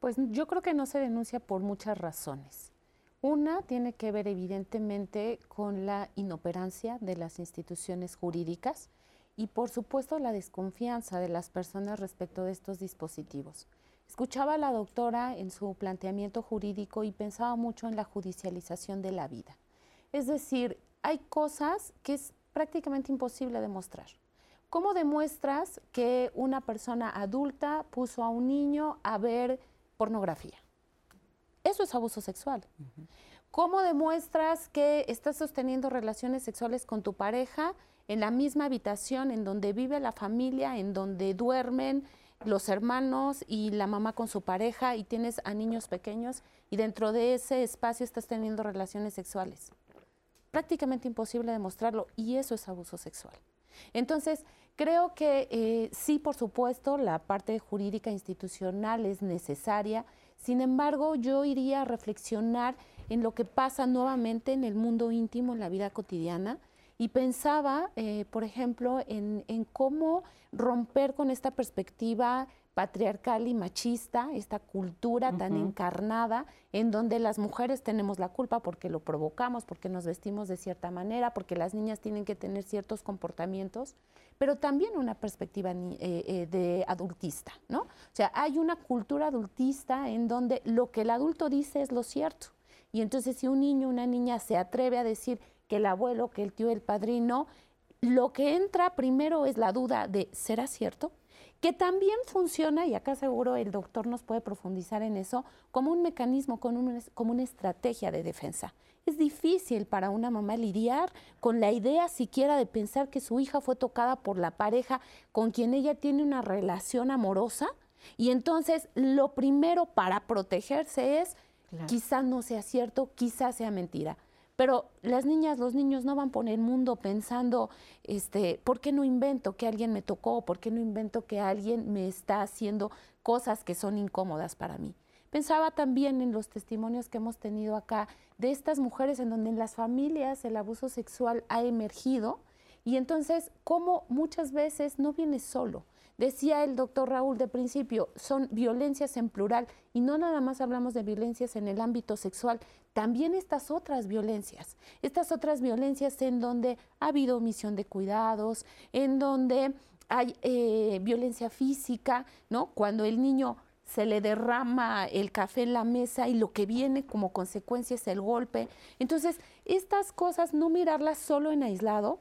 Pues yo creo que no se denuncia por muchas razones. Una tiene que ver evidentemente con la inoperancia de las instituciones jurídicas y por supuesto la desconfianza de las personas respecto de estos dispositivos. Escuchaba a la doctora en su planteamiento jurídico y pensaba mucho en la judicialización de la vida. Es decir, hay cosas que es prácticamente imposible demostrar. ¿Cómo demuestras que una persona adulta puso a un niño a ver pornografía. Eso es abuso sexual. ¿Cómo demuestras que estás sosteniendo relaciones sexuales con tu pareja en la misma habitación en donde vive la familia, en donde duermen los hermanos y la mamá con su pareja y tienes a niños pequeños y dentro de ese espacio estás teniendo relaciones sexuales? Prácticamente imposible demostrarlo y eso es abuso sexual. Entonces, creo que eh, sí, por supuesto, la parte jurídica institucional es necesaria. Sin embargo, yo iría a reflexionar en lo que pasa nuevamente en el mundo íntimo, en la vida cotidiana, y pensaba, eh, por ejemplo, en, cómo romper con esta perspectiva patriarcal y machista, esta cultura tan encarnada en donde las mujeres tenemos la culpa porque lo provocamos, porque nos vestimos de cierta manera, porque las niñas tienen que tener ciertos comportamientos, pero también una perspectiva eh, eh, de adultista, ¿no? O sea, hay una cultura adultista en donde lo que el adulto dice es lo cierto. Y entonces si un niño una niña se atreve a decir que el abuelo, que el tío, el padrino, lo que entra primero es la duda de, ¿será cierto? Que también funciona, y acá seguro el doctor nos puede profundizar en eso, como un mecanismo, como una estrategia de defensa. Es difícil para una mamá lidiar con la idea siquiera de pensar que su hija fue tocada por la pareja con quien ella tiene una relación amorosa, y entonces lo primero para protegerse es, quizás no sea cierto, quizás sea mentira pero las niñas, los niños no van por el mundo pensando, este, ¿por qué no invento que alguien me tocó? ¿Por qué no invento que alguien me está haciendo cosas que son incómodas para mí? Pensaba también en los testimonios que hemos tenido acá de estas mujeres en donde en las familias el abuso sexual ha emergido y entonces cómo muchas veces no viene solo. Decía el doctor Raúl de principio, son violencias en plural y no nada más hablamos de violencias en el ámbito sexual, también estas otras violencias, estas otras violencias en donde ha habido omisión de cuidados, en donde hay eh, violencia física, ¿no? Cuando el niño se le derrama el café en la mesa y lo que viene como consecuencia es el golpe. Entonces, estas cosas no mirarlas solo en aislado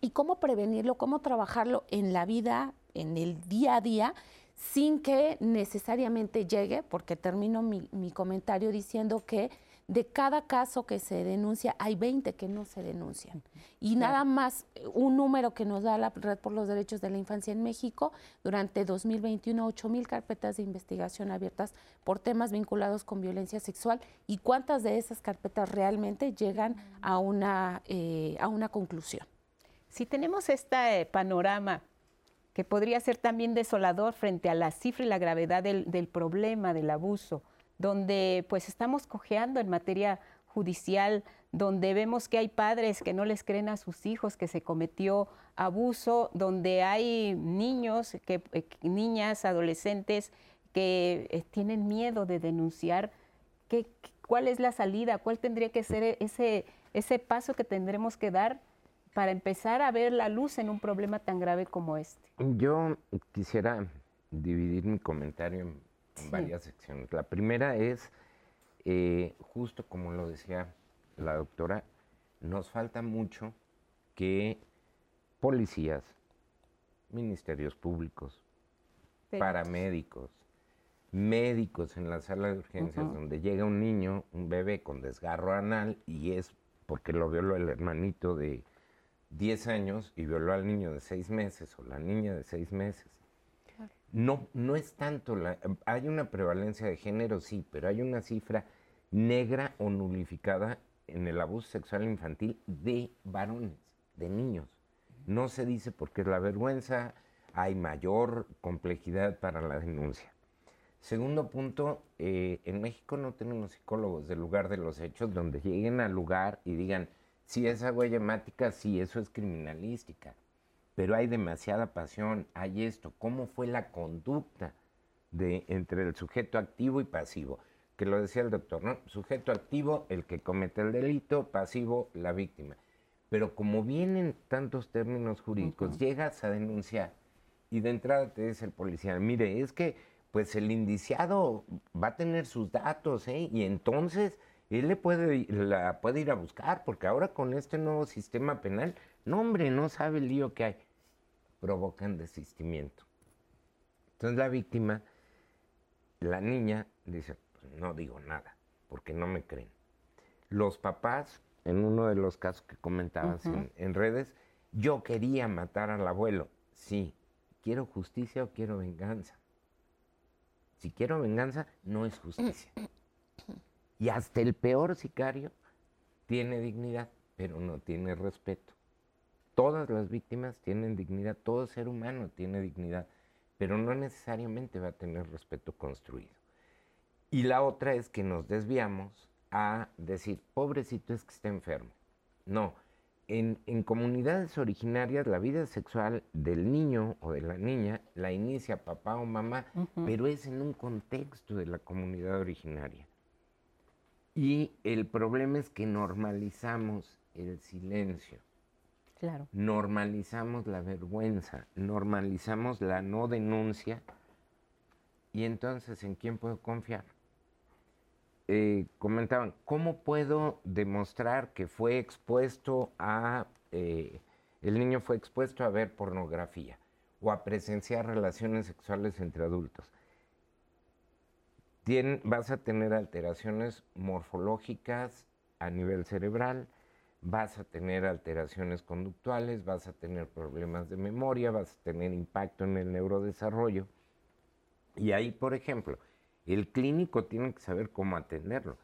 y cómo prevenirlo, cómo trabajarlo en la vida, en el día a día, sin que necesariamente llegue, porque termino mi, mi comentario diciendo que de cada caso que se denuncia, hay 20 que no se denuncian. Y nada más eh, un número que nos da la Red por los Derechos de la Infancia en México, durante 2021, 8 mil carpetas de investigación abiertas por temas vinculados con violencia sexual y cuántas de esas carpetas realmente llegan a una, eh, a una conclusión. Si tenemos este panorama que podría ser también desolador frente a la cifra y la gravedad del, del problema, del abuso, donde pues estamos cojeando en materia judicial, donde vemos que hay padres que no les creen a sus hijos que se cometió abuso, donde hay niños, que, eh, niñas, adolescentes que eh, tienen miedo de denunciar. ¿Qué, ¿Cuál es la salida? ¿Cuál tendría que ser ese, ese paso que tendremos que dar para empezar a ver la luz en un problema tan grave como este? Yo quisiera dividir mi comentario en varias secciones. La primera es, eh, justo como lo decía la doctora, nos falta mucho que policías, ministerios públicos, paramédicos, médicos en la sala de urgencias donde llega un niño, un bebé con desgarro anal y es porque lo violó el hermanito de 10 años y violó al niño de 6 meses o la niña de 6 meses no, no es tanto, la, hay una prevalencia de género, sí, pero hay una cifra negra o nulificada en el abuso sexual infantil de varones, de niños. No se dice porque es la vergüenza, hay mayor complejidad para la denuncia. Segundo punto, eh, en México no tenemos psicólogos del lugar de los hechos donde lleguen al lugar y digan, si esa huella hemática, sí, eso es criminalística pero hay demasiada pasión, hay esto, cómo fue la conducta de, entre el sujeto activo y pasivo, que lo decía el doctor, ¿no? Sujeto activo, el que comete el delito, pasivo, la víctima. Pero como vienen tantos términos jurídicos, llegas a denunciar y de entrada te dice el policía, mire, es que pues el indiciado va a tener sus datos, ¿eh? Y entonces él le puede, la puede ir a buscar, porque ahora con este nuevo sistema penal, no hombre, no sabe el lío que hay provocan desistimiento. Entonces la víctima, la niña, dice, pues no digo nada, porque no me creen. Los papás, en uno de los casos que comentabas en, redes, yo quería matar al abuelo. Sí, ¿quiero justicia o quiero venganza? Si quiero venganza, no es justicia. Y hasta el peor sicario tiene dignidad, pero no tiene respeto. Todas las víctimas tienen dignidad, todo ser humano tiene dignidad, pero no necesariamente va a tener respeto construido. Y la otra es que nos desviamos a decir, pobrecito es que está enfermo. No, en, comunidades originarias la vida sexual del niño o de la niña la inicia papá o mamá, pero es en un contexto de la comunidad originaria. Y el problema es que normalizamos el silencio. Normalizamos la vergüenza, normalizamos la no denuncia y entonces ¿en quién puedo confiar? Eh, comentaban, ¿cómo puedo demostrar que fue expuesto a, eh, el niño fue expuesto a ver pornografía o a presenciar relaciones sexuales entre adultos? Vas a tener alteraciones morfológicas a nivel cerebral, vas a tener alteraciones conductuales, vas a tener problemas de memoria, vas a tener impacto en el neurodesarrollo. Y ahí, por ejemplo, el clínico tiene que saber cómo atenderlo.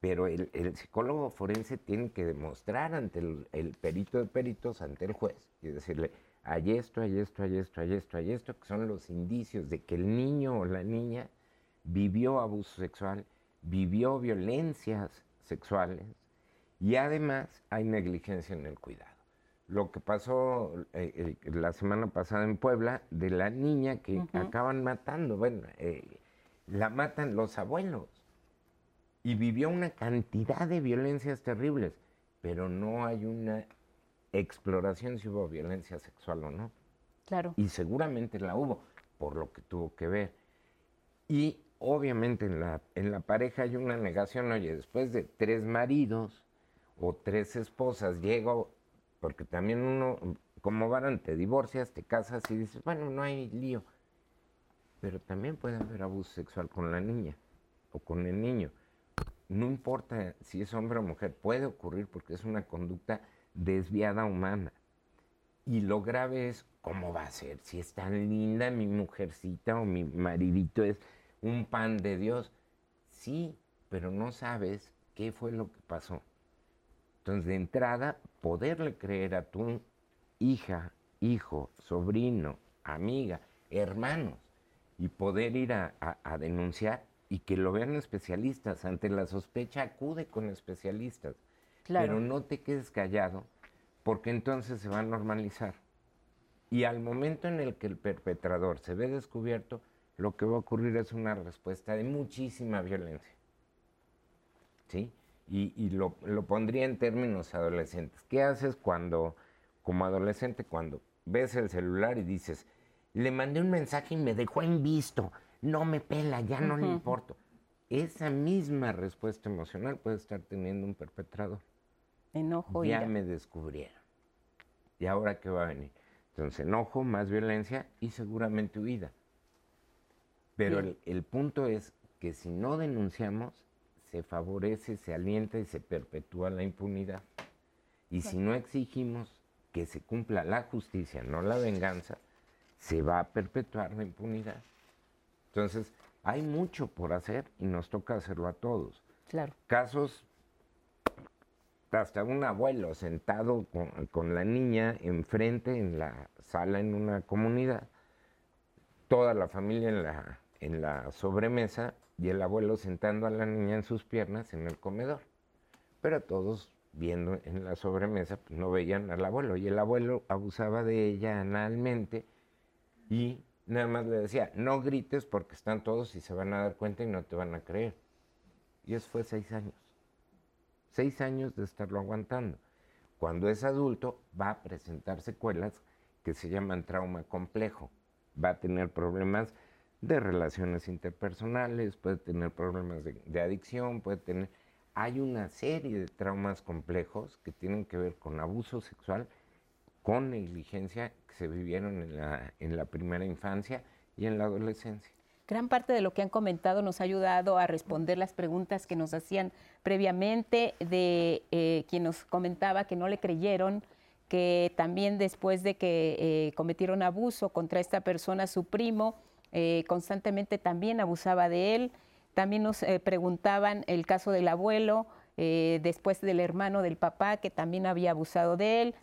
pero el, psicólogo forense tiene que demostrar ante el, perito de peritos, ante el juez, y decirle, hay esto, hay esto, hay esto, hay esto, hay esto, que son los indicios de que el niño o la niña vivió abuso sexual, vivió violencias sexuales y además hay negligencia en el cuidado. Lo que pasó eh, eh, la semana pasada en Puebla de la niña que acaban matando, bueno, eh, la matan los abuelos y vivió una cantidad de violencias terribles, pero no hay una exploración si hubo violencia sexual o no. Claro. Y seguramente la hubo, por lo que tuvo que ver. Y obviamente en la, en la pareja hay una negación, oye, después de tres maridos o tres esposas, llego, porque también uno, como varón, te divorcias, te casas y dices, bueno, no hay lío. Pero también puede haber abuso sexual con la niña o con el niño. No importa si es hombre o mujer, puede ocurrir porque es una conducta desviada humana. Y lo grave es, ¿cómo va a ser? Si es tan linda mi mujercita o mi maridito es un pan de Dios. Sí, pero no sabes qué fue lo que pasó. Entonces, de entrada, poderle creer a tu hija, hijo, sobrino, amiga, hermanos, y poder ir a, denunciar y que lo vean especialistas. Ante la sospecha, acude con especialistas. Pero no te quedes callado, porque entonces se va a normalizar. Y al momento en el que el perpetrador se ve descubierto, lo que va a ocurrir es una respuesta de muchísima violencia. ¿Sí? Y, lo, lo, pondría en términos adolescentes. ¿Qué haces cuando, como adolescente, cuando ves el celular y dices, le mandé un mensaje y me dejó en visto, no me pela, ya no le importo? Esa misma respuesta emocional puede estar teniendo un perpetrador. Enojo. Ya, ya me descubrieron. ¿Y ahora qué va a venir? Entonces, enojo, más violencia y seguramente huida. Pero el, punto es que si no denunciamos, se favorece, se alienta y se perpetúa la impunidad. Y si no exigimos que se cumpla la justicia, no la venganza, se va a perpetuar la impunidad. Entonces, hay mucho por hacer y nos toca hacerlo a todos. Claro. Casos, hasta un abuelo sentado con, con la niña enfrente en la sala en una comunidad, toda la familia en la en la sobremesa y el abuelo sentando a la niña en sus piernas en el comedor. Pero todos viendo en la sobremesa pues, no veían al abuelo y el abuelo abusaba de ella analmente y nada más le decía, no grites porque están todos y se van a dar cuenta y no te van a creer. Y eso fue seis años. Seis años de estarlo aguantando. Cuando es adulto va a presentar secuelas que se llaman trauma complejo. Va a tener problemas de relaciones interpersonales, puede tener problemas de, adicción, puede tener... Hay una serie de traumas complejos que tienen que ver con abuso sexual, con negligencia que se vivieron en la, en la primera infancia y en la adolescencia. Gran parte de lo que han comentado nos ha ayudado a responder las preguntas que nos hacían previamente de eh, quien nos comentaba que no le creyeron, que también después de que eh, cometieron abuso contra esta persona, su primo, eh, constantemente también abusaba de él. También nos eh, preguntaban el caso del abuelo, eh, después del hermano del papá, que también había abusado de él.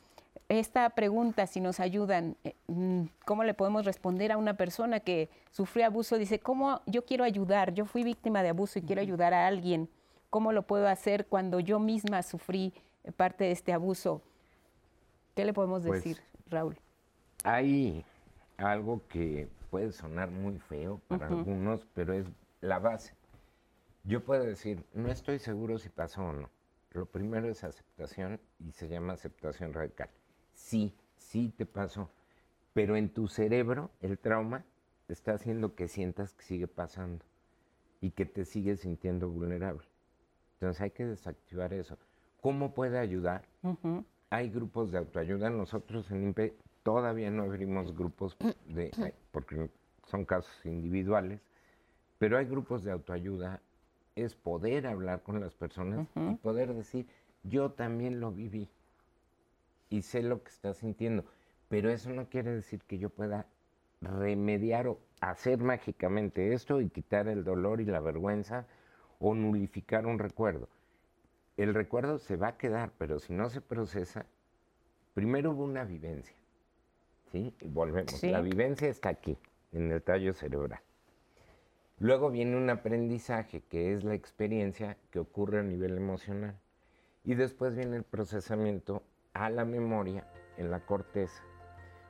Esta pregunta, si nos ayudan, mm, ¿cómo le podemos responder a una persona que sufrió abuso? Dice, ¿cómo yo quiero ayudar? Yo fui víctima de abuso y quiero ayudar a alguien. ¿Cómo lo puedo hacer cuando yo misma sufrí parte de este abuso? ¿Qué le podemos pues, decir, Raúl? Hay algo que puede sonar muy feo para algunos, pero es la base. Yo puedo decir, no estoy seguro si pasó o no. Lo primero es aceptación y se llama aceptación radical. Sí, sí te pasó, pero en tu cerebro el trauma te está haciendo que sientas que sigue pasando y que te sigues sintiendo vulnerable. Entonces hay que desactivar eso. ¿Cómo puede ayudar? Hay grupos de autoayuda. Nosotros en INPE Todavía no abrimos grupos de, porque son casos individuales, pero hay grupos de autoayuda. Es poder hablar con las personas y poder decir, yo también lo viví y sé lo que estás sintiendo, pero eso no quiere decir que yo pueda remediar o hacer mágicamente esto y quitar el dolor y la vergüenza o nulificar un recuerdo. el recuerdo se va a quedar, pero si no se procesa, primero hubo una vivencia. ¿Sí? Y volvemos. La vivencia está aquí, en el tallo cerebral. Luego viene un aprendizaje, que es la experiencia que ocurre a nivel emocional. Y después viene el procesamiento a la memoria en la corteza.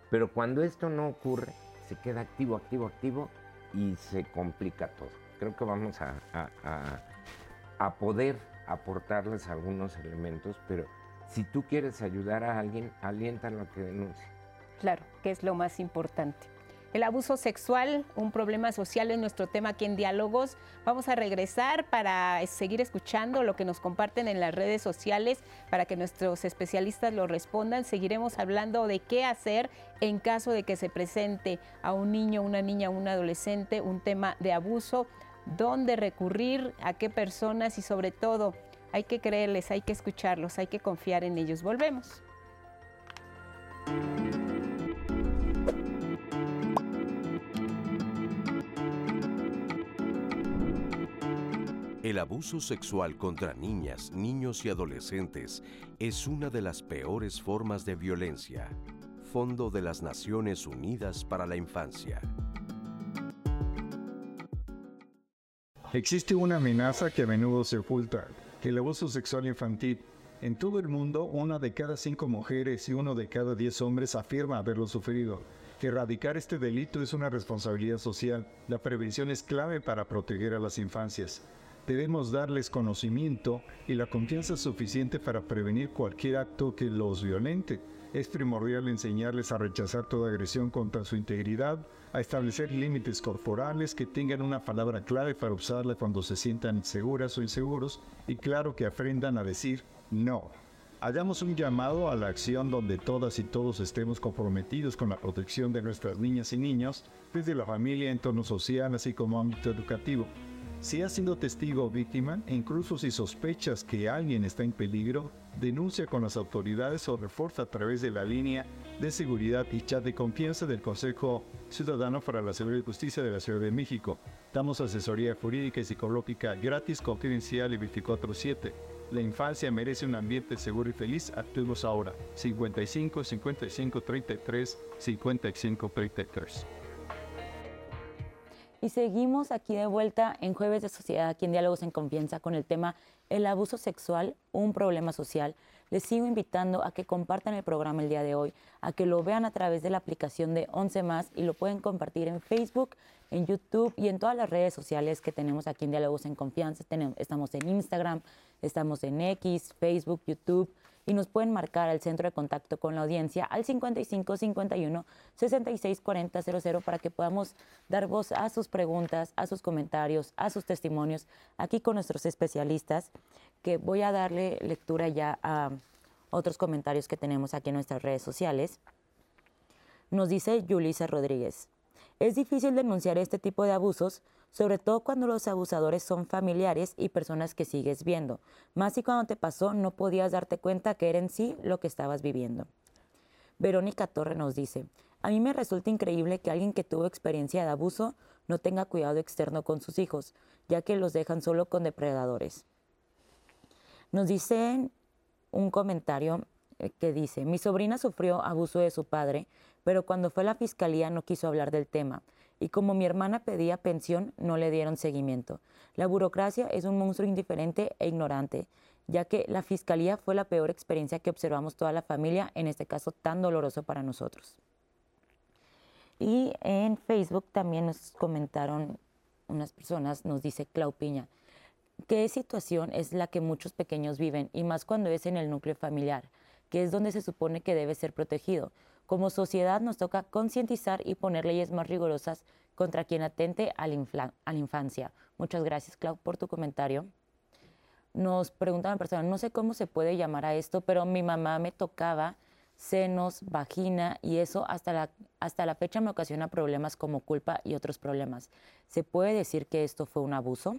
Pero cuando esto no ocurre, se queda activo, activo, activo y se complica todo. Creo que vamos a, a poder aportarles algunos elementos, pero si tú quieres ayudar a alguien, aliéntalo a que denuncie. Claro, que es lo más importante. El abuso sexual, un problema social, es nuestro tema aquí en Diálogos. Vamos a regresar para seguir escuchando lo que nos comparten en las redes sociales, para que nuestros especialistas lo respondan. Seguiremos hablando de qué hacer en caso de que se presente a un niño, una niña, un adolescente un tema de abuso, dónde recurrir, a qué personas y sobre todo hay que creerles, hay que escucharlos, hay que confiar en ellos. Volvemos. El abuso sexual contra niñas, niños y adolescentes es una de las peores formas de violencia. Fondo de las Naciones Unidas para la Infancia. Existe una amenaza que a menudo se oculta, el abuso sexual infantil. En todo el mundo, una de cada cinco mujeres y uno de cada diez hombres afirma haberlo sufrido. Erradicar este delito es una responsabilidad social. La prevención es clave para proteger a las infancias. Debemos darles conocimiento y la confianza suficiente para prevenir cualquier acto que los violente. Es primordial enseñarles a rechazar toda agresión contra su integridad, a establecer límites corporales que tengan una palabra clave para usarla cuando se sientan seguras o inseguros y claro que aprendan a decir no. Hagamos un llamado a la acción donde todas y todos estemos comprometidos con la protección de nuestras niñas y niños, desde la familia, entorno social, así como ámbito educativo. Si has sido testigo o víctima, e incluso si sospechas que alguien está en peligro, denuncia con las autoridades o refuerza a través de la línea de seguridad y chat de confianza del Consejo Ciudadano para la Seguridad y Justicia de la Ciudad de México. Damos asesoría jurídica y psicológica gratis, confidencial y 24/7. La infancia merece un ambiente seguro y feliz. Actuemos ahora. 55 55 33 55 33. Y seguimos aquí de vuelta en Jueves de Sociedad, aquí en Diálogos en Confianza, con el tema El abuso sexual, un problema social. Les sigo invitando a que compartan el programa el día de hoy, a que lo vean a través de la aplicación de 11 más y lo pueden compartir en Facebook, en YouTube y en todas las redes sociales que tenemos aquí en Diálogos en Confianza. Estamos en Instagram, estamos en X, Facebook, YouTube y nos pueden marcar al centro de contacto con la audiencia al 55 51 66 40 00 para que podamos dar voz a sus preguntas, a sus comentarios, a sus testimonios aquí con nuestros especialistas, que voy a darle lectura ya a otros comentarios que tenemos aquí en nuestras redes sociales. Nos dice Yulisa Rodríguez. Es difícil denunciar este tipo de abusos, sobre todo cuando los abusadores son familiares y personas que sigues viendo. Más si cuando te pasó no podías darte cuenta que era en sí lo que estabas viviendo. Verónica Torre nos dice, a mí me resulta increíble que alguien que tuvo experiencia de abuso no tenga cuidado externo con sus hijos, ya que los dejan solo con depredadores. Nos dicen un comentario eh, que dice, mi sobrina sufrió abuso de su padre, pero cuando fue a la fiscalía no quiso hablar del tema. Y como mi hermana pedía pensión, no le dieron seguimiento. La burocracia es un monstruo indiferente e ignorante, ya que la fiscalía fue la peor experiencia que observamos toda la familia, en este caso tan doloroso para nosotros. Y en Facebook también nos comentaron unas personas, nos dice Clau Piña, ¿qué situación es la que muchos pequeños viven? Y más cuando es en el núcleo familiar, que es donde se supone que debe ser protegido. Como sociedad nos toca concientizar y poner leyes más rigurosas contra quien atente a la, infancia. Muchas gracias, Clau, por tu comentario. Nos preguntaban personas, no sé cómo se puede llamar a esto, pero mi mamá me tocaba senos, vagina y eso hasta la, hasta la fecha me ocasiona problemas como culpa y otros problemas. ¿Se puede decir que esto fue un abuso?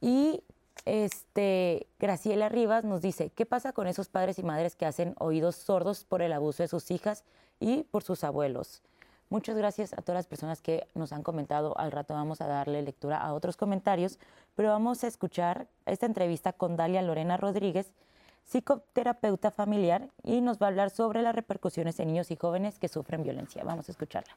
Y este, Graciela Rivas nos dice, ¿qué pasa con esos padres y madres que hacen oídos sordos por el abuso de sus hijas y por sus abuelos? Muchas gracias a todas las personas que nos han comentado. Al rato vamos a darle lectura a otros comentarios, pero vamos a escuchar esta entrevista con Dalia Lorena Rodríguez, psicoterapeuta familiar, y nos va a hablar sobre las repercusiones en niños y jóvenes que sufren violencia. Vamos a escucharla.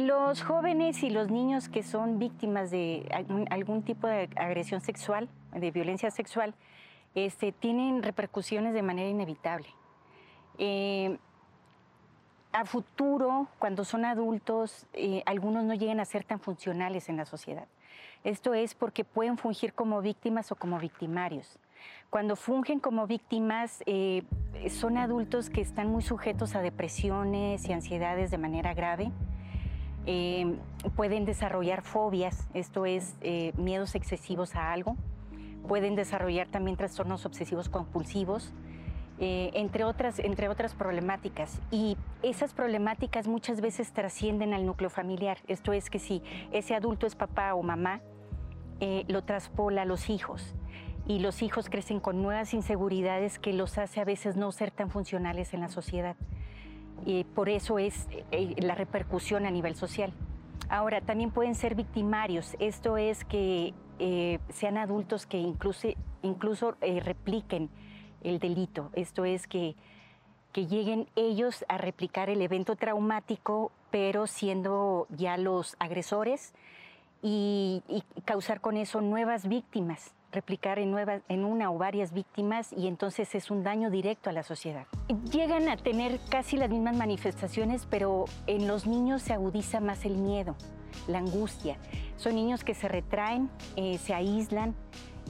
Los jóvenes y los niños que son víctimas de algún, tipo de agresión sexual, de violencia sexual, este, tienen repercusiones de manera inevitable. Eh, a futuro, cuando son adultos, eh, algunos no llegan a ser tan funcionales en la sociedad. Esto es porque pueden fungir como víctimas o como victimarios. Cuando fungen como víctimas, eh, son adultos que están muy sujetos a depresiones y ansiedades de manera grave. Eh, pueden desarrollar fobias, esto es miedos excesivos a algo. Pueden desarrollar también trastornos obsesivos compulsivos eh, entre, otras, entre otras problemáticas. Y esas problemáticas muchas veces trascienden al núcleo familiar. Esto es que si ese adulto es papá o mamá, eh, lo traspola a los hijos. Y los hijos crecen con nuevas inseguridades que los hace a veces no ser tan funcionales en la sociedad. Y por eso es eh, la repercusión a nivel social. Ahora, también pueden ser victimarios. Esto es que sean adultos que incluso, incluso repliquen el delito. Esto es que, que lleguen ellos a replicar el evento traumático, pero siendo ya los agresores y, causar con eso nuevas víctimas replicar en, nuevas, en una o varias víctimas y entonces es un daño directo a la sociedad. Llegan a tener casi las mismas manifestaciones, pero en los niños se agudiza más el miedo, la angustia. Son niños que se retraen, eh, se aíslan,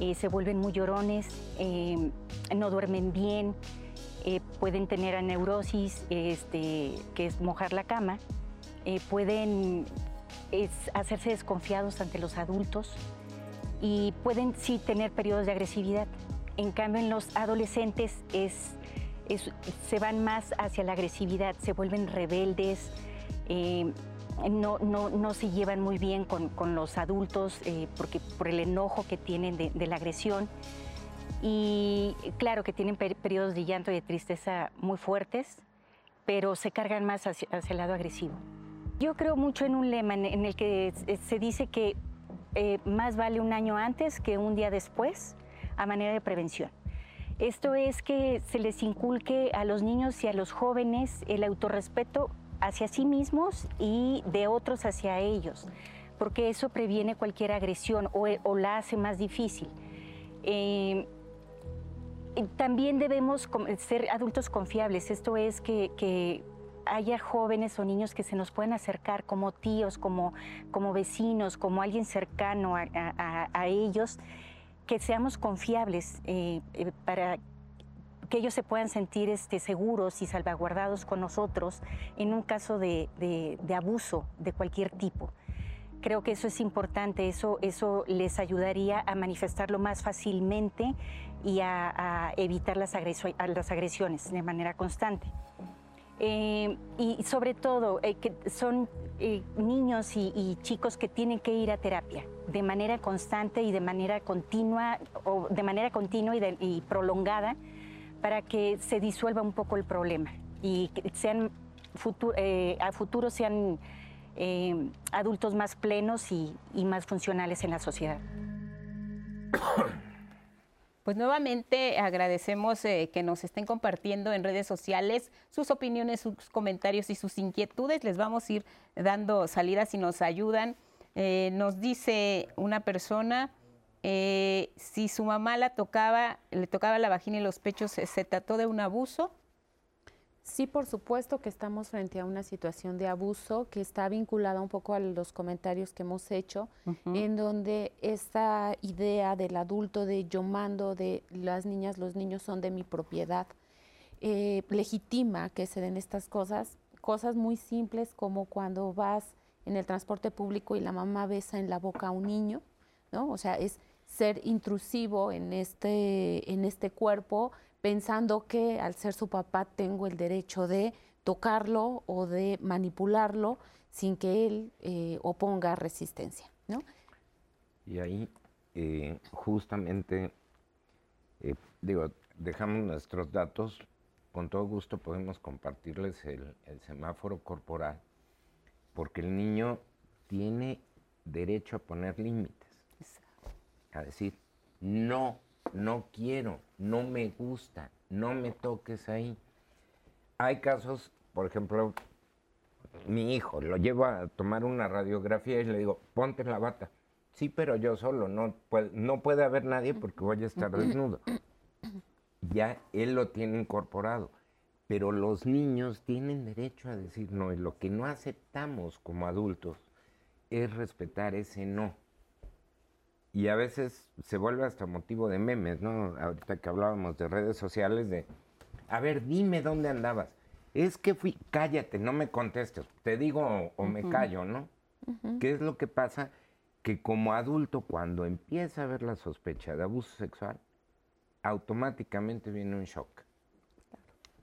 eh, se vuelven muy llorones, eh, no duermen bien, pueden tener aneurosis, este, que es mojar la cama, pueden hacerse desconfiados ante los adultos y pueden sí tener periodos de agresividad. En cambio, en los adolescentes es, se van más hacia la agresividad, se vuelven rebeldes, no, no, no, se llevan muy bien con, con los adultos eh, porque, por el enojo que tienen de, la agresión. Y claro que tienen periodos de llanto y de tristeza muy fuertes, pero se cargan más hacia, el lado agresivo. Yo creo mucho en un lema en, el que se dice que eh, más vale un año antes que un día después a manera de prevención. Esto es que se les inculque a los niños y a los jóvenes el autorrespeto hacia sí mismos y de otros hacia ellos, porque eso previene cualquier agresión o, la hace más difícil. Eh, también debemos ser adultos confiables, esto es que, haya jóvenes o niños que se nos puedan acercar como tíos, como, como vecinos, como alguien cercano a, ellos, que seamos confiables eh, eh, para que ellos se puedan sentir este, seguros y salvaguardados con nosotros en un caso de, abuso de cualquier tipo. Creo que eso es importante, eso, eso les ayudaría a manifestarlo más fácilmente y a, evitar las, agresiones de manera constante. Eh, y sobre todo, eh, que son eh, niños y, chicos que tienen que ir a terapia de manera constante y de manera continua, o de manera continua y prolongada, para que se disuelva un poco el problema y sean eh, a futuro sean adultos más plenos y, más funcionales en la sociedad. Pues nuevamente agradecemos eh, que nos estén compartiendo en redes sociales sus opiniones, sus comentarios y sus inquietudes. Les vamos a ir dando salidas si nos ayudan. nos dice una persona, eh, si su mamá la tocaba, le tocaba la vagina y los pechos, ¿se, trató de un abuso? Sí, por supuesto que estamos frente a una situación de abuso que está vinculada un poco a los comentarios que hemos hecho, en donde esta idea del adulto de yo mando, de las niñas, los niños son de mi propiedad, eh, legitima que se den estas cosas, cosas muy simples como cuando vas en el transporte público y la mamá besa en la boca a un niño, ¿no? O sea, es ser intrusivo en este, en este cuerpo, pensando que al ser su papá tengo el derecho de tocarlo o de manipularlo sin que él eh, oponga resistencia. ¿no? Y ahí eh, justamente, eh, digo, dejamos nuestros datos con todo gusto podemos compartirles el, el semáforo corporal, porque el niño tiene derecho a poner límites, a decir, no, no quiero, no me gusta, no me toques ahí. Hay casos, por ejemplo, mi hijo, lo llevo a tomar una radiografía y le digo, ponte la bata. Sí, pero yo solo, no puede, no puede haber nadie porque voy a estar desnudo. Ya él lo tiene incorporado. Pero los niños tienen derecho a decir no, y lo que no aceptamos como adultos es respetar ese no. Y a veces se vuelve hasta motivo de memes, ¿no? Ahorita que hablábamos de redes sociales, de, a ver, dime dónde andabas. Es que fui, cállate, no me contestes, te digo o, me callo, ¿no? ¿Qué es lo que pasa? Que como adulto, cuando empieza a haber la sospecha de abuso sexual, automáticamente viene un shock.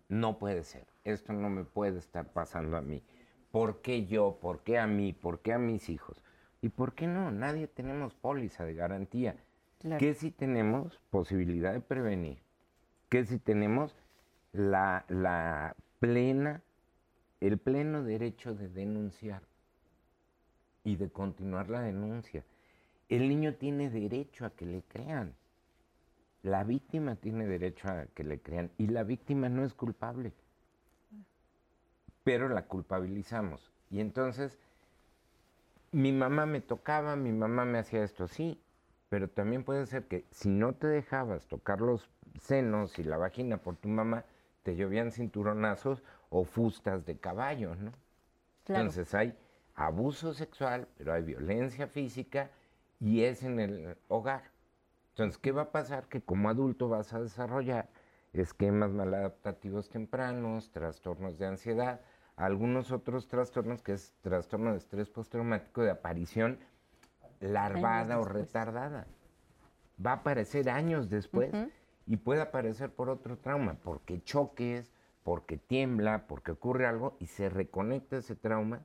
No puede ser, esto no me puede estar pasando a mí. ¿Por qué yo? ¿Por qué a mí? ¿Por qué a mis hijos? ¿Y por qué no? Nadie tenemos póliza de garantía. ¿Qué si tenemos posibilidad de prevenir? ¿Qué si tenemos la, la plena, el pleno derecho de denunciar y de continuar la denuncia? El niño tiene derecho a que le crean. La víctima tiene derecho a que le crean y la víctima no es culpable. Pero la culpabilizamos. Y entonces mi mamá me tocaba, mi mamá me hacía esto, sí, pero también puede ser que si no te dejabas tocar los senos y la vagina por tu mamá, te llovían cinturonazos o fustas de caballo, ¿no? Entonces hay abuso sexual, pero hay violencia física y es en el hogar. Entonces, ¿qué va a pasar? Que como adulto vas a desarrollar esquemas maladaptativos tempranos, trastornos de ansiedad, algunos otros trastornos, que es trastorno de estrés postraumático de aparición larvada o retardada. Va a aparecer años después y puede aparecer por otro trauma, porque choques, porque tiembla, porque ocurre algo y se reconecta ese trauma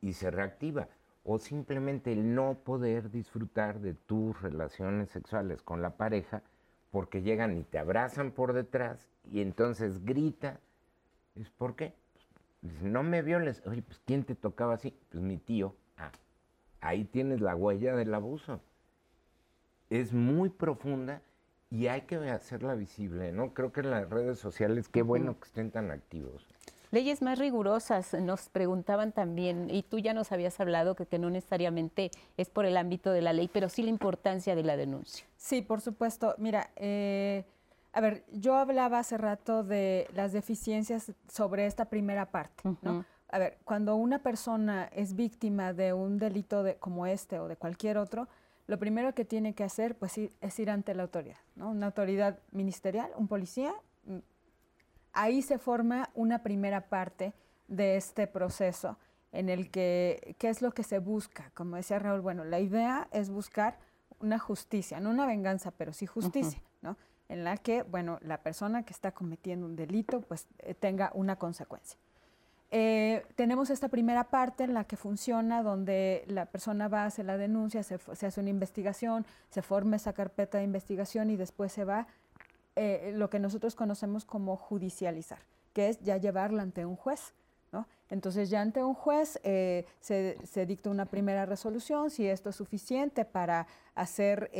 y se reactiva. O simplemente el no poder disfrutar de tus relaciones sexuales con la pareja porque llegan y te abrazan por detrás y entonces grita. ¿Es por qué? Dice, no me violes. Oye, pues ¿quién te tocaba así? Pues mi tío. Ah, ahí tienes la huella del abuso. Es muy profunda y hay que hacerla visible, ¿no? Creo que en las redes sociales, qué bueno que estén tan activos. Leyes más rigurosas, nos preguntaban también, y tú ya nos habías hablado que, que no necesariamente es por el ámbito de la ley, pero sí la importancia de la denuncia. Sí, por supuesto. Mira, eh, a ver, yo hablaba hace rato de las deficiencias sobre esta primera parte, ¿no? A ver, cuando una persona es víctima de un delito de, como este o de cualquier otro, lo primero que tiene que hacer pues, es ir ante la autoridad, ¿no? Una autoridad ministerial, un policía. Mm, ahí se forma una primera parte de este proceso en el que, ¿qué es lo que se busca? Como decía Raúl, bueno, la idea es buscar una justicia, no una venganza, pero sí justicia, ¿no? En la que, bueno, la persona que está cometiendo un delito, pues eh, tenga una consecuencia. Eh, tenemos esta primera parte en la que funciona, donde la persona va, hace la denuncia, se, hace una investigación, se forma esa carpeta de investigación y después se va eh, lo que nosotros conocemos como judicializar, que es ya llevarla ante un juez. ¿no? Entonces ya ante un juez se, se, dicta una primera resolución, si esto es suficiente para hacer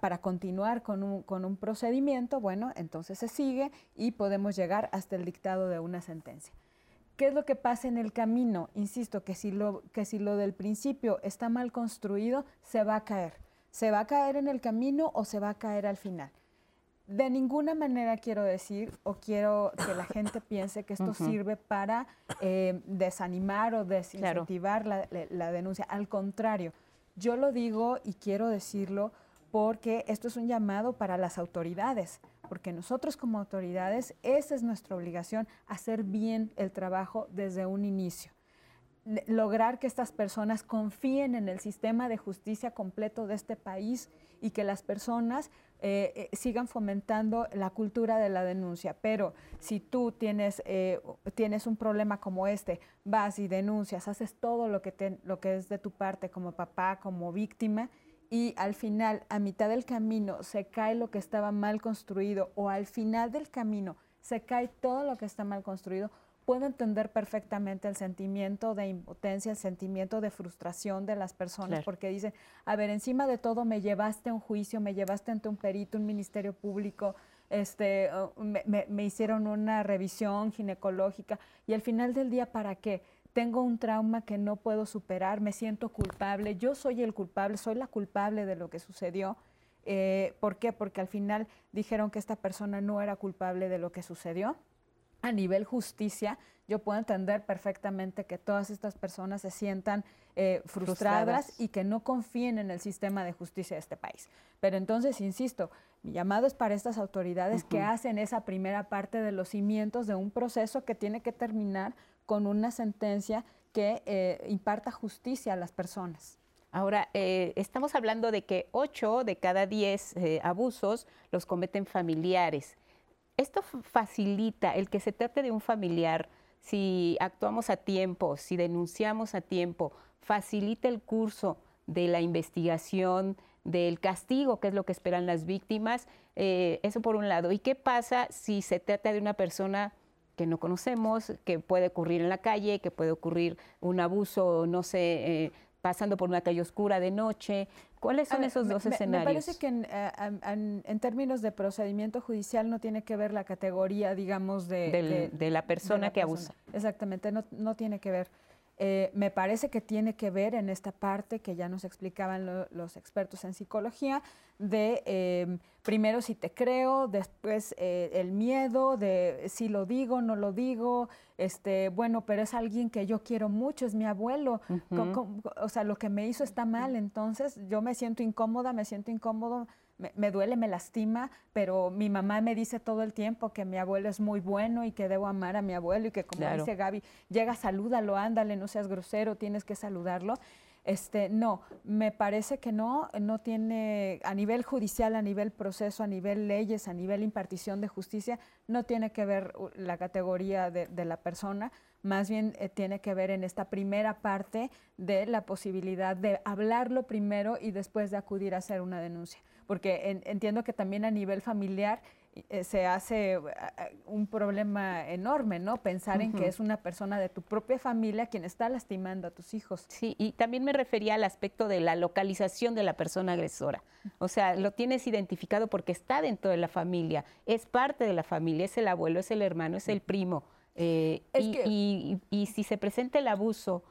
para continuar con un, con un procedimiento, bueno, entonces se sigue y podemos llegar hasta el dictado de una sentencia. ¿Qué es lo que pasa en el camino? Insisto, que si, lo, que si lo del principio está mal construido, se va a caer. ¿Se va a caer en el camino o se va a caer al final? De ninguna manera quiero decir o quiero que la gente piense que esto sirve para eh, desanimar o desincentivar la, la denuncia. Al contrario, yo lo digo y quiero decirlo porque esto es un llamado para las autoridades, porque nosotros como autoridades, esa es nuestra obligación, hacer bien el trabajo desde un inicio. Lograr que estas personas confíen en el sistema de justicia completo de este país y que las personas eh, eh, sigan fomentando la cultura de la denuncia. Pero si tú tienes, eh, tienes un problema como este, vas y denuncias, haces todo lo que, lo que es de tu parte como papá, como víctima, y al final, a mitad del camino, se cae lo que estaba mal construido o al final del camino se cae todo lo que está mal construido, puedo entender perfectamente el sentimiento de impotencia, el sentimiento de frustración de las personas, porque dicen, a ver, encima de todo me llevaste a un juicio, me llevaste ante un perito, un ministerio público, este, me, me hicieron una revisión ginecológica y al final del día, ¿para qué? Tengo un trauma que no puedo superar, me siento culpable, yo soy el culpable, soy la culpable de lo que sucedió. Eh, ¿Por qué? Porque al final dijeron que esta persona no era culpable de lo que sucedió. A nivel justicia, yo puedo entender perfectamente que todas estas personas se sientan eh, frustradas, y que no confíen en el sistema de justicia de este país. Pero entonces, insisto, mi llamado es para estas autoridades que hacen esa primera parte de los cimientos de un proceso que tiene que terminar con una sentencia que eh, imparta justicia a las personas. Ahora, eh, estamos hablando de que 8 de cada 10 eh, abusos los cometen familiares. Esto facilita el que se trate de un familiar, si actuamos a tiempo, si denunciamos a tiempo, facilita el curso de la investigación, del castigo, que es lo que esperan las víctimas. eso por un lado. ¿Y qué pasa si se trata de una persona que no conocemos, que puede ocurrir en la calle, que puede ocurrir un abuso, no sé, eh, pasando por una calle oscura de noche. ¿Cuáles son esos dos escenarios? Me parece que eh, en, términos de procedimiento judicial no tiene que ver la categoría, digamos, de, de, la persona que abusa. Exactamente, no, no tiene que ver. Eh, me parece que tiene que ver en esta parte que ya nos explicaban los expertos en psicología, de em, primero si te creo, después eh, el miedo de si lo digo, no lo digo, este, bueno, pero es alguien que yo quiero mucho, es mi abuelo, o sea, lo que me hizo está mal, entonces yo me siento incómoda, me siento incómodo, me, duele, me lastima, pero mi mamá me dice todo el tiempo que mi abuelo es muy bueno y que debo amar a mi abuelo y que como dice Gaby, llega, salúdalo, ándale, no seas grosero, tienes que saludarlo. Este, no, me parece que no, no tiene, a nivel judicial, a nivel proceso, a nivel leyes, a nivel impartición de justicia, no tiene que ver la categoría de, la persona, más bien eh, tiene que ver en esta primera parte de la posibilidad de hablarlo primero y después de acudir a hacer una denuncia. Porque entiendo que también a nivel familiar se hace eh, un problema enorme, ¿no? Pensar en que es una persona de tu propia familia quien está lastimando a tus hijos. Sí, y también me refería al aspecto de la localización de la persona agresora. O sea, lo tienes identificado porque está dentro de la familia, es parte de la familia, es el abuelo, es el hermano, es el primo. Eh, y, si se presenta el abuso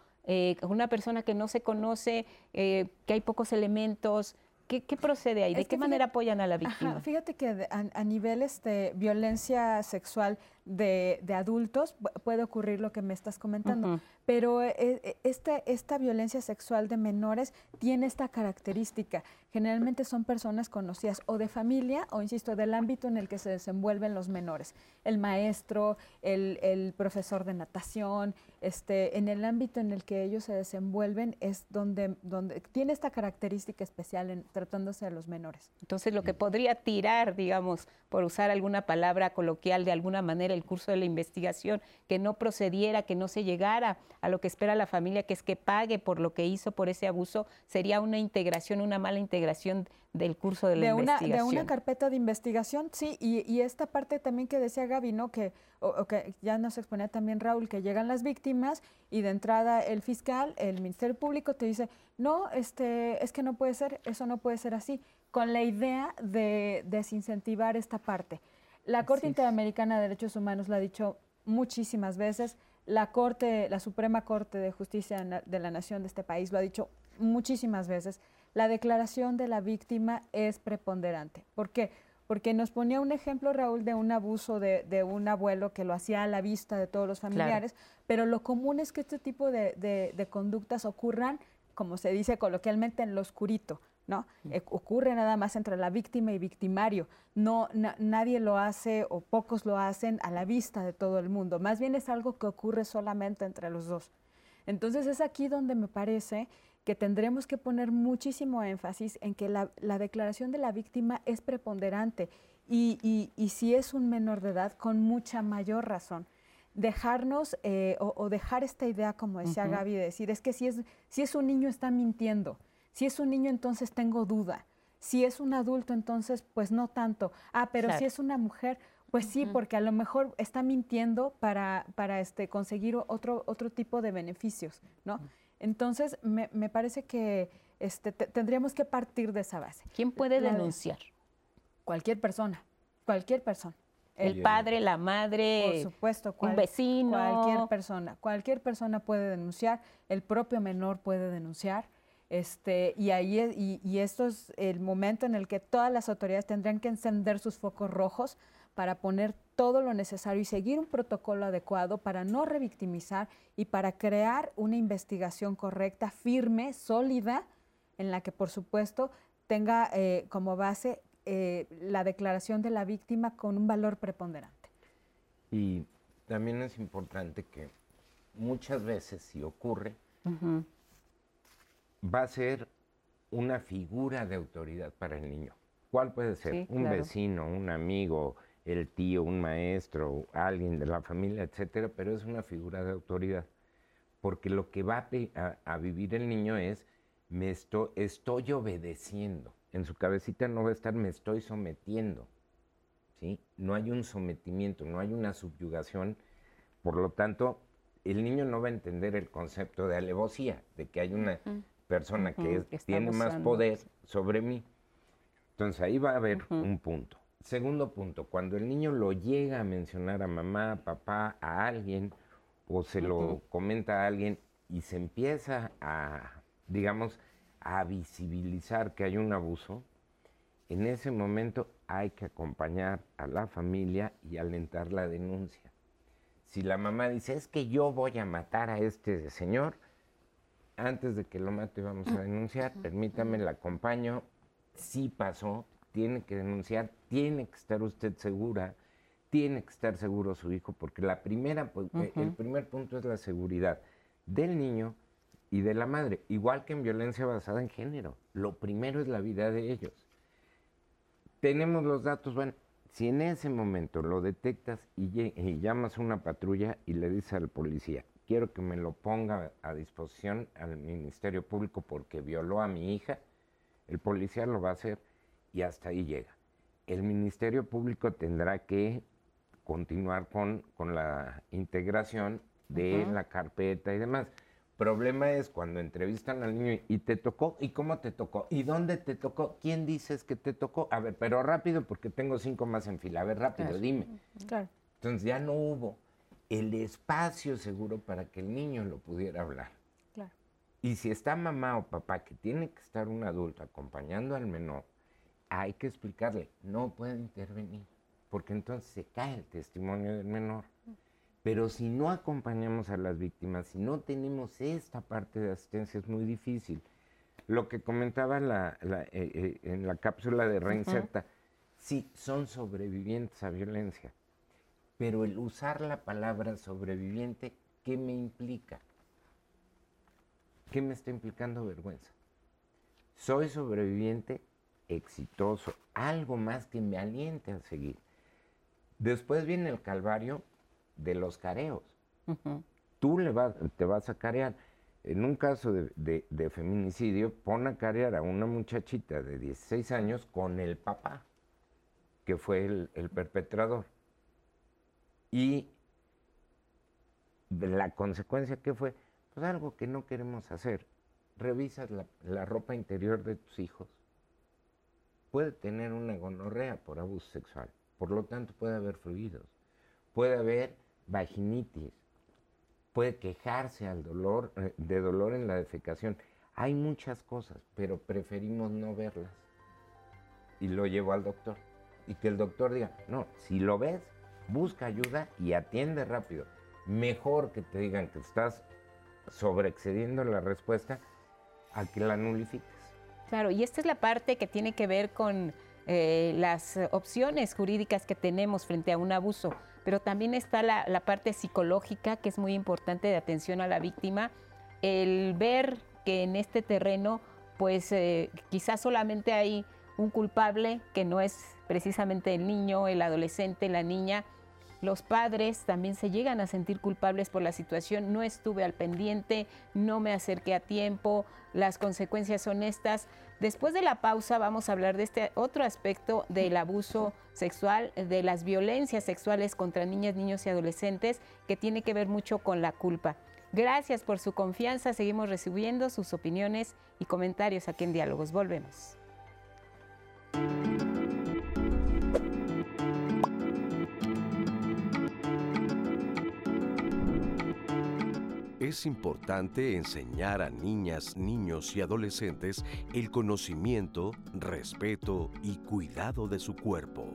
con una persona que no se conoce, que hay pocos elementos, ¿Qué, procede ahí? ¿De qué manera apoyan a la víctima? fíjate que a, nivel de este, violencia sexual de, adultos puede ocurrir lo que me estás comentando, pero eh, eh, este, esta violencia sexual de menores tiene esta característica. Generalmente son personas conocidas o de familia o, insisto, del ámbito en el que se desenvuelven los menores. El maestro, el, profesor de natación, este, en el ámbito en el que ellos se desenvuelven es donde, donde tiene esta característica especial en tratándose de los menores. Entonces, lo que podría tirar, digamos, por usar alguna palabra coloquial de alguna manera, el curso de la investigación, que no procediera, que no se llegara a lo que espera la familia, que es que pague por lo que hizo por ese abuso, sería una integración, una mala integración del curso de la investigación. De una carpeta de investigación, sí, y, esta parte también que decía Gaby, ¿no? Que, o, que ya nos exponía también Raúl, que llegan las víctimas y de entrada el fiscal, el Ministerio Público te dice, no, este, es que no puede ser, eso no puede ser así, con la idea de desincentivar esta parte. La Corte Interamericana de Derechos Humanos lo ha dicho muchísimas veces, la Corte, la Suprema Corte de Justicia de la Nación de este país lo ha dicho muchísimas veces, la declaración de la víctima es preponderante. ¿Por qué? Porque nos ponía un ejemplo, Raúl, de un abuso de, un abuelo que lo hacía a la vista de todos los familiares, pero lo común es que este tipo de, conductas ocurran, como se dice coloquialmente, en lo oscurito. ¿No? Eh, ocurre nada más entre la víctima y victimario. No, nadie lo hace o pocos lo hacen a la vista de todo el mundo. Más bien es algo que ocurre solamente entre los dos. Entonces es aquí donde me parece que tendremos que poner muchísimo énfasis en que la, declaración de la víctima es preponderante y, si es un menor de edad, con mucha mayor razón. Dejarnos eh, o, dejar esta idea, como decía Gaby, de decir, es que si es, si es un niño está mintiendo Si es un niño, entonces tengo duda. Si es un adulto, entonces, pues no tanto. Ah, pero si es una mujer, pues sí, porque a lo mejor está mintiendo para, para este, conseguir otro, otro tipo de beneficios, ¿no? Entonces, me, me parece que este, tendríamos que partir de esa base. ¿Quién puede denunciar? Cualquier persona, cualquier persona. El padre, la madre, por supuesto, un vecino, cualquier persona, cualquier persona puede denunciar, el propio menor puede denunciar. Este, y ahí y, y esto es el momento en el que todas las autoridades tendrían que encender sus focos rojos para poner todo lo necesario y seguir un protocolo adecuado para no revictimizar y para crear una investigación correcta, firme, sólida, en la que por supuesto tenga eh, como base eh, la declaración de la víctima con un valor preponderante. Y también es importante que muchas veces si ocurre, va a ser una figura de autoridad para el niño. ¿Cuál puede ser? un vecino, un amigo, el tío, un maestro, alguien de la familia, etcétera, pero es una figura de autoridad. Porque lo que va a, vivir el niño es, me estoy, estoy obedeciendo. En su cabecita no va a estar, me estoy sometiendo. ¿sí? No hay un sometimiento, no hay una subyugación. Por lo tanto, el niño no va a entender el concepto de alevosía, de que hay una persona que, tiene más poder sobre mí. Entonces ahí va a haber un punto. Segundo punto, cuando el niño lo llega a mencionar a mamá, papá, a alguien, o se lo comenta a alguien y se empieza a, digamos, a visibilizar que hay un abuso, en ese momento hay que acompañar a la familia y alentar la denuncia. Si la mamá dice, es que yo voy a matar a este señor, antes de que lo mate vamos a denunciar, permítame, la acompaño, sí pasó, tiene que denunciar, tiene que estar usted segura, tiene que estar seguro su hijo, porque la primera, pues, eh, el primer punto es la seguridad del niño y de la madre, igual que en violencia basada en género. Lo primero es la vida de ellos. Tenemos los datos, bueno, si en ese momento lo detectas y llamas a una patrulla y le dices al policía, quiero que me lo ponga a disposición al Ministerio Público porque violó a mi hija, el policía lo va a hacer y hasta ahí llega. El Ministerio Público tendrá que continuar con, con la integración de la carpeta y demás. Problema es cuando entrevistan al niño y te tocó, ¿y cómo te tocó? ¿Y dónde te tocó? ¿Quién dices que te tocó? A ver, pero rápido porque tengo cinco más en fila. A ver, rápido, dime. Claro. Entonces ya no hubo el espacio seguro para que el niño lo pudiera hablar. Claro. Y si está mamá o papá que tiene que estar un adulto acompañando al menor, hay que explicarle, no puede intervenir, porque entonces se cae el testimonio del menor. Pero si no acompañamos a las víctimas, si no tenemos esta parte de asistencia, es muy difícil. Lo que comentaba la, eh, eh, en la cápsula de Reinserta, sí, son sobrevivientes a violencia, pero el usar la palabra sobreviviente, ¿qué me implica? ¿Qué me está implicando vergüenza? Soy sobreviviente exitoso, algo más que me aliente a seguir. Después viene el calvario de los careos. Tú le vas, te vas a carear. En un caso de, feminicidio, pon a carear a una muchachita de 16 años con el papá, que fue el, perpetrador. Y la consecuencia que fue, pues algo que no queremos hacer. Revisas la ropa interior de tus hijos puede tener una gonorrea por abuso sexual. Por lo tanto, puede haber fluidos. Puede haber vaginitis. Puede quejarse al dolor, eh, de dolor en la defecación. Hay muchas cosas, pero preferimos no verlas. Y lo llevo al doctor. Y que el doctor diga, no, si lo ves, busca ayuda y atiende rápido. Mejor que te digan que estás sobreexcediendo la respuesta a que la nulifiques. Claro, y esta es la parte que tiene que ver con eh, las opciones jurídicas que tenemos frente a un abuso, pero también está la, parte psicológica que es muy importante de atención a la víctima, el ver que en este terreno pues eh, quizás solamente hay un culpable que no es precisamente el niño, el adolescente, la niña, los padres también se llegan a sentir culpables por la situación, no estuve al pendiente, no me acerqué a tiempo, las consecuencias son estas. Después de la pausa vamos a hablar de este otro aspecto del abuso sexual, de las violencias sexuales contra niñas, niños y adolescentes, que tiene que ver mucho con la culpa. Gracias por su confianza, seguimos recibiendo sus opiniones y comentarios aquí en Diálogos. Volvemos. Es importante enseñar a niñas, niños y adolescentes el conocimiento, respeto y cuidado de su cuerpo.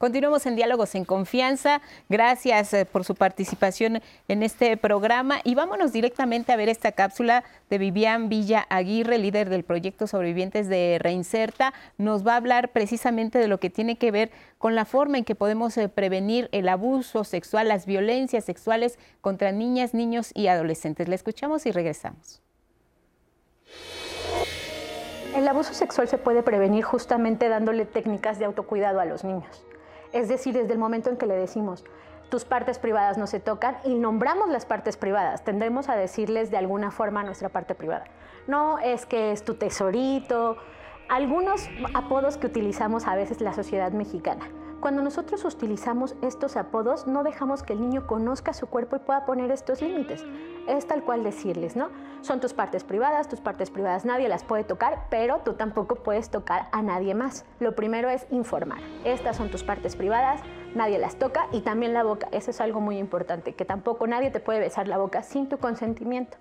Continuamos en Diálogos en Confianza. Gracias eh, por su participación en este programa y vámonos directamente a ver esta cápsula de Vivian Villa Aguirre, líder del proyecto Sobrevivientes de Reinserta. Nos va a hablar precisamente de lo que tiene que ver con la forma en que podemos eh, prevenir el abuso sexual, las violencias sexuales contra niñas, niños y adolescentes. La escuchamos y regresamos. El abuso sexual se puede prevenir justamente dándole técnicas de autocuidado a los niños. Es decir, desde el momento en que le decimos, tus partes privadas no se tocan y nombramos las partes privadas, tendremos a decirles de alguna forma nuestra parte privada. No es que es tu tesorito, algunos apodos que utilizamos a veces la sociedad mexicana. Cuando nosotros utilizamos estos apodos, no dejamos que el niño conozca su cuerpo y pueda poner estos límites. Es tal cual decirles, ¿no? Son tus partes privadas, tus partes privadas nadie las puede tocar, pero tú tampoco puedes tocar a nadie más. Lo primero es informar. Estas son tus partes privadas, nadie las toca y también la boca. Eso es algo muy importante, que tampoco nadie te puede besar la boca sin tu consentimiento,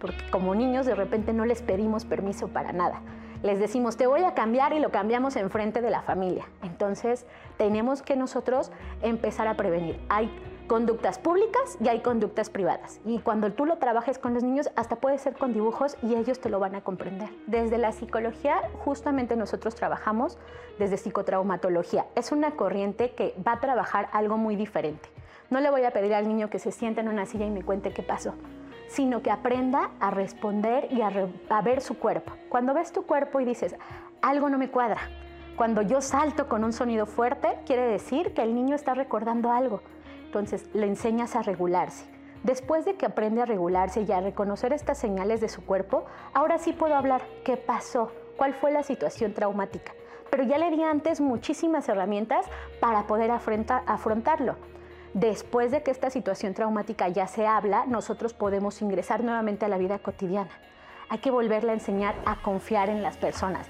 porque como niños de repente no les pedimos permiso para nada les decimos, te voy a cambiar y lo cambiamos enfrente de la familia. Entonces, tenemos que nosotros empezar a prevenir. Hay conductas públicas y hay conductas privadas. Y cuando tú lo trabajes con los niños, hasta puede ser con dibujos y ellos te lo van a comprender. Desde la psicología, justamente nosotros trabajamos desde psicotraumatología. Es una corriente que va a trabajar algo muy diferente. No le voy a pedir al niño que se siente en una silla y me cuente qué pasó sino que aprenda a responder y a, ver su cuerpo. Cuando ves tu cuerpo y dices, algo no me cuadra, cuando yo salto con un sonido fuerte, quiere decir que el niño está recordando algo. Entonces le enseñas a regularse. Después de que aprende a regularse y a reconocer estas señales de su cuerpo, ahora sí puedo hablar qué pasó, cuál fue la situación traumática. Pero ya le di antes muchísimas herramientas para poder afrontarlo. Después de que esta situación traumática ya se habla, nosotros podemos ingresar nuevamente a la vida cotidiana. Hay que volverle a enseñar a confiar en las personas,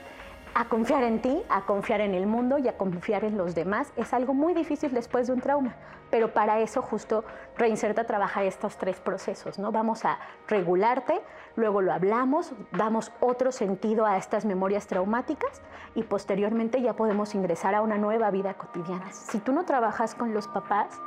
a confiar en ti, a confiar en el mundo y a confiar en los demás. Es algo muy difícil después de un trauma, pero para eso justo Reinserta trabaja estos tres procesos, ¿no? Vamos a regularte, luego lo hablamos, damos otro sentido a estas memorias traumáticas y posteriormente ya podemos ingresar a una nueva vida cotidiana. Si tú no trabajas con los papás,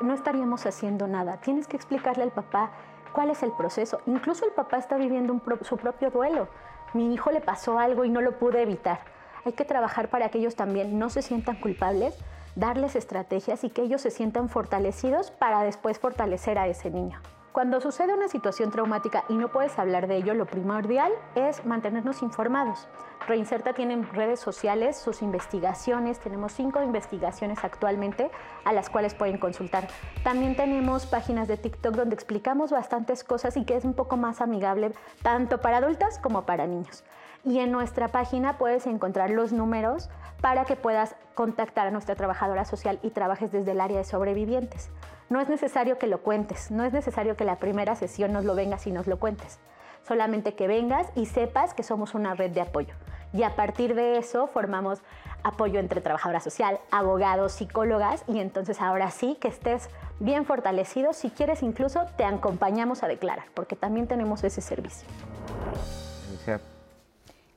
no estaríamos haciendo nada. Tienes que explicarle al papá cuál es el proceso. Incluso el papá está viviendo su propio duelo. Mi hijo le pasó algo y no lo pude evitar. Hay que trabajar para que ellos también no se sientan culpables, darles estrategias y que ellos se sientan fortalecidos para después fortalecer a ese niño. Cuando sucede una situación traumática y no puedes hablar de ello, lo primordial es mantenernos informados. Reinserta tiene redes sociales, sus investigaciones, tenemos cinco investigaciones actualmente a las cuales pueden consultar. También tenemos páginas de TikTok donde explicamos bastantes cosas y que es un poco más amigable tanto para adultas como para niños. Y en nuestra página puedes encontrar los números para que puedas contactar a nuestra trabajadora social y trabajes desde el área de sobrevivientes. No es necesario que lo cuentes, no es necesario que la primera sesión nos lo vengas y nos lo cuentes. Solamente que vengas y sepas que somos una red de apoyo. Y a partir de eso formamos apoyo entre trabajadora social, abogados, psicólogas y entonces ahora sí que estés bien fortalecido. Si quieres incluso te acompañamos a declarar, porque también tenemos ese servicio.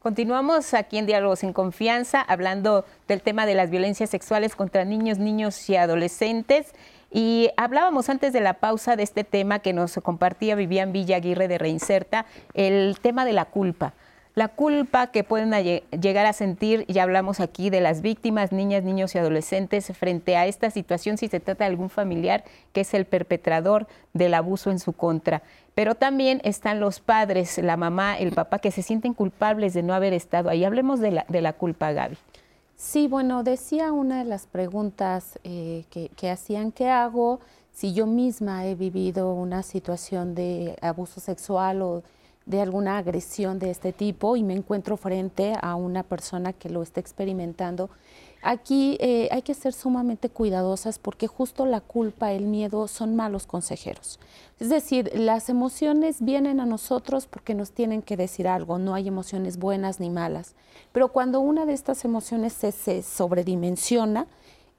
Continuamos aquí en Diálogos en Confianza hablando del tema de las violencias sexuales contra niños, niños y adolescentes. Y hablábamos antes de la pausa de este tema que nos compartía Vivian Villa Aguirre de Reinserta, el tema de la culpa. La culpa que pueden llegar a sentir, ya hablamos aquí de las víctimas, niñas, niños y adolescentes, frente a esta situación si se trata de algún familiar que es el perpetrador del abuso en su contra. Pero también están los padres, la mamá, el papá, que se sienten culpables de no haber estado ahí. Hablemos de la, de la culpa, Gaby. Sí, bueno, decía una de las preguntas eh, que, que hacían, ¿qué hago si yo misma he vivido una situación de abuso sexual o de alguna agresión de este tipo y me encuentro frente a una persona que lo está experimentando? Aquí eh, hay que ser sumamente cuidadosas porque justo la culpa, el miedo son malos consejeros. Es decir, las emociones vienen a nosotros porque nos tienen que decir algo, no hay emociones buenas ni malas. Pero cuando una de estas emociones se, sobredimensiona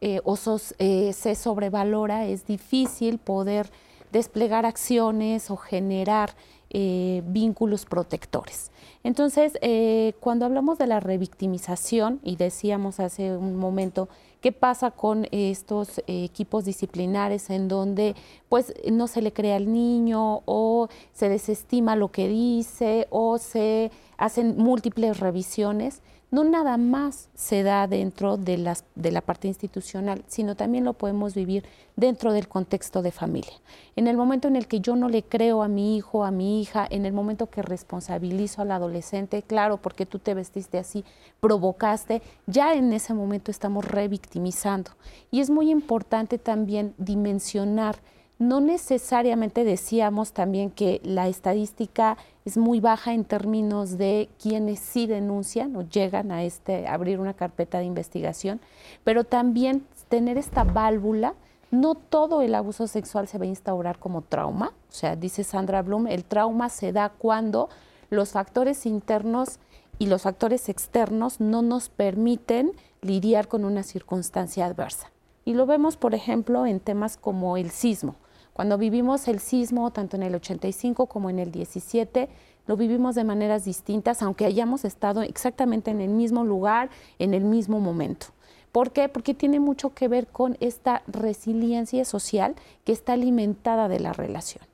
eh, o eh, se sobrevalora, es difícil poder desplegar acciones o generar vínculos protectores. Entonces, eh, cuando hablamos de la revictimización, y decíamos hace un momento, ¿qué pasa con estos equipos disciplinares en donde pues no se le crea al niño o se desestima lo que dice o se hacen múltiples revisiones? No nada más se da dentro de, las, la parte institucional, sino también lo podemos vivir dentro del contexto de familia. En el momento en el que yo no le creo a mi hijo, a mi hija, en el momento que responsabilizo al adolescente, claro, porque tú te vestiste así, provocaste, ya en ese momento estamos revictimizando. Y es muy importante también dimensionar no necesariamente decíamos también que la estadística es muy baja en términos de quienes sí denuncian o llegan a este, abrir una carpeta de investigación, pero también tener esta válvula, no todo el abuso sexual se va a instaurar como trauma, o sea, dice Sandra Bloom, el trauma se da cuando los factores internos y los factores externos no nos permiten lidiar con una circunstancia adversa. Y lo vemos, por ejemplo, en temas como el sismo. Cuando vivimos el sismo, tanto en el 85 como en el 17, lo vivimos de maneras distintas, aunque hayamos estado exactamente en el mismo lugar, en el mismo momento. ¿Por qué? Porque tiene mucho que ver con esta resiliencia social que está alimentada de la relación.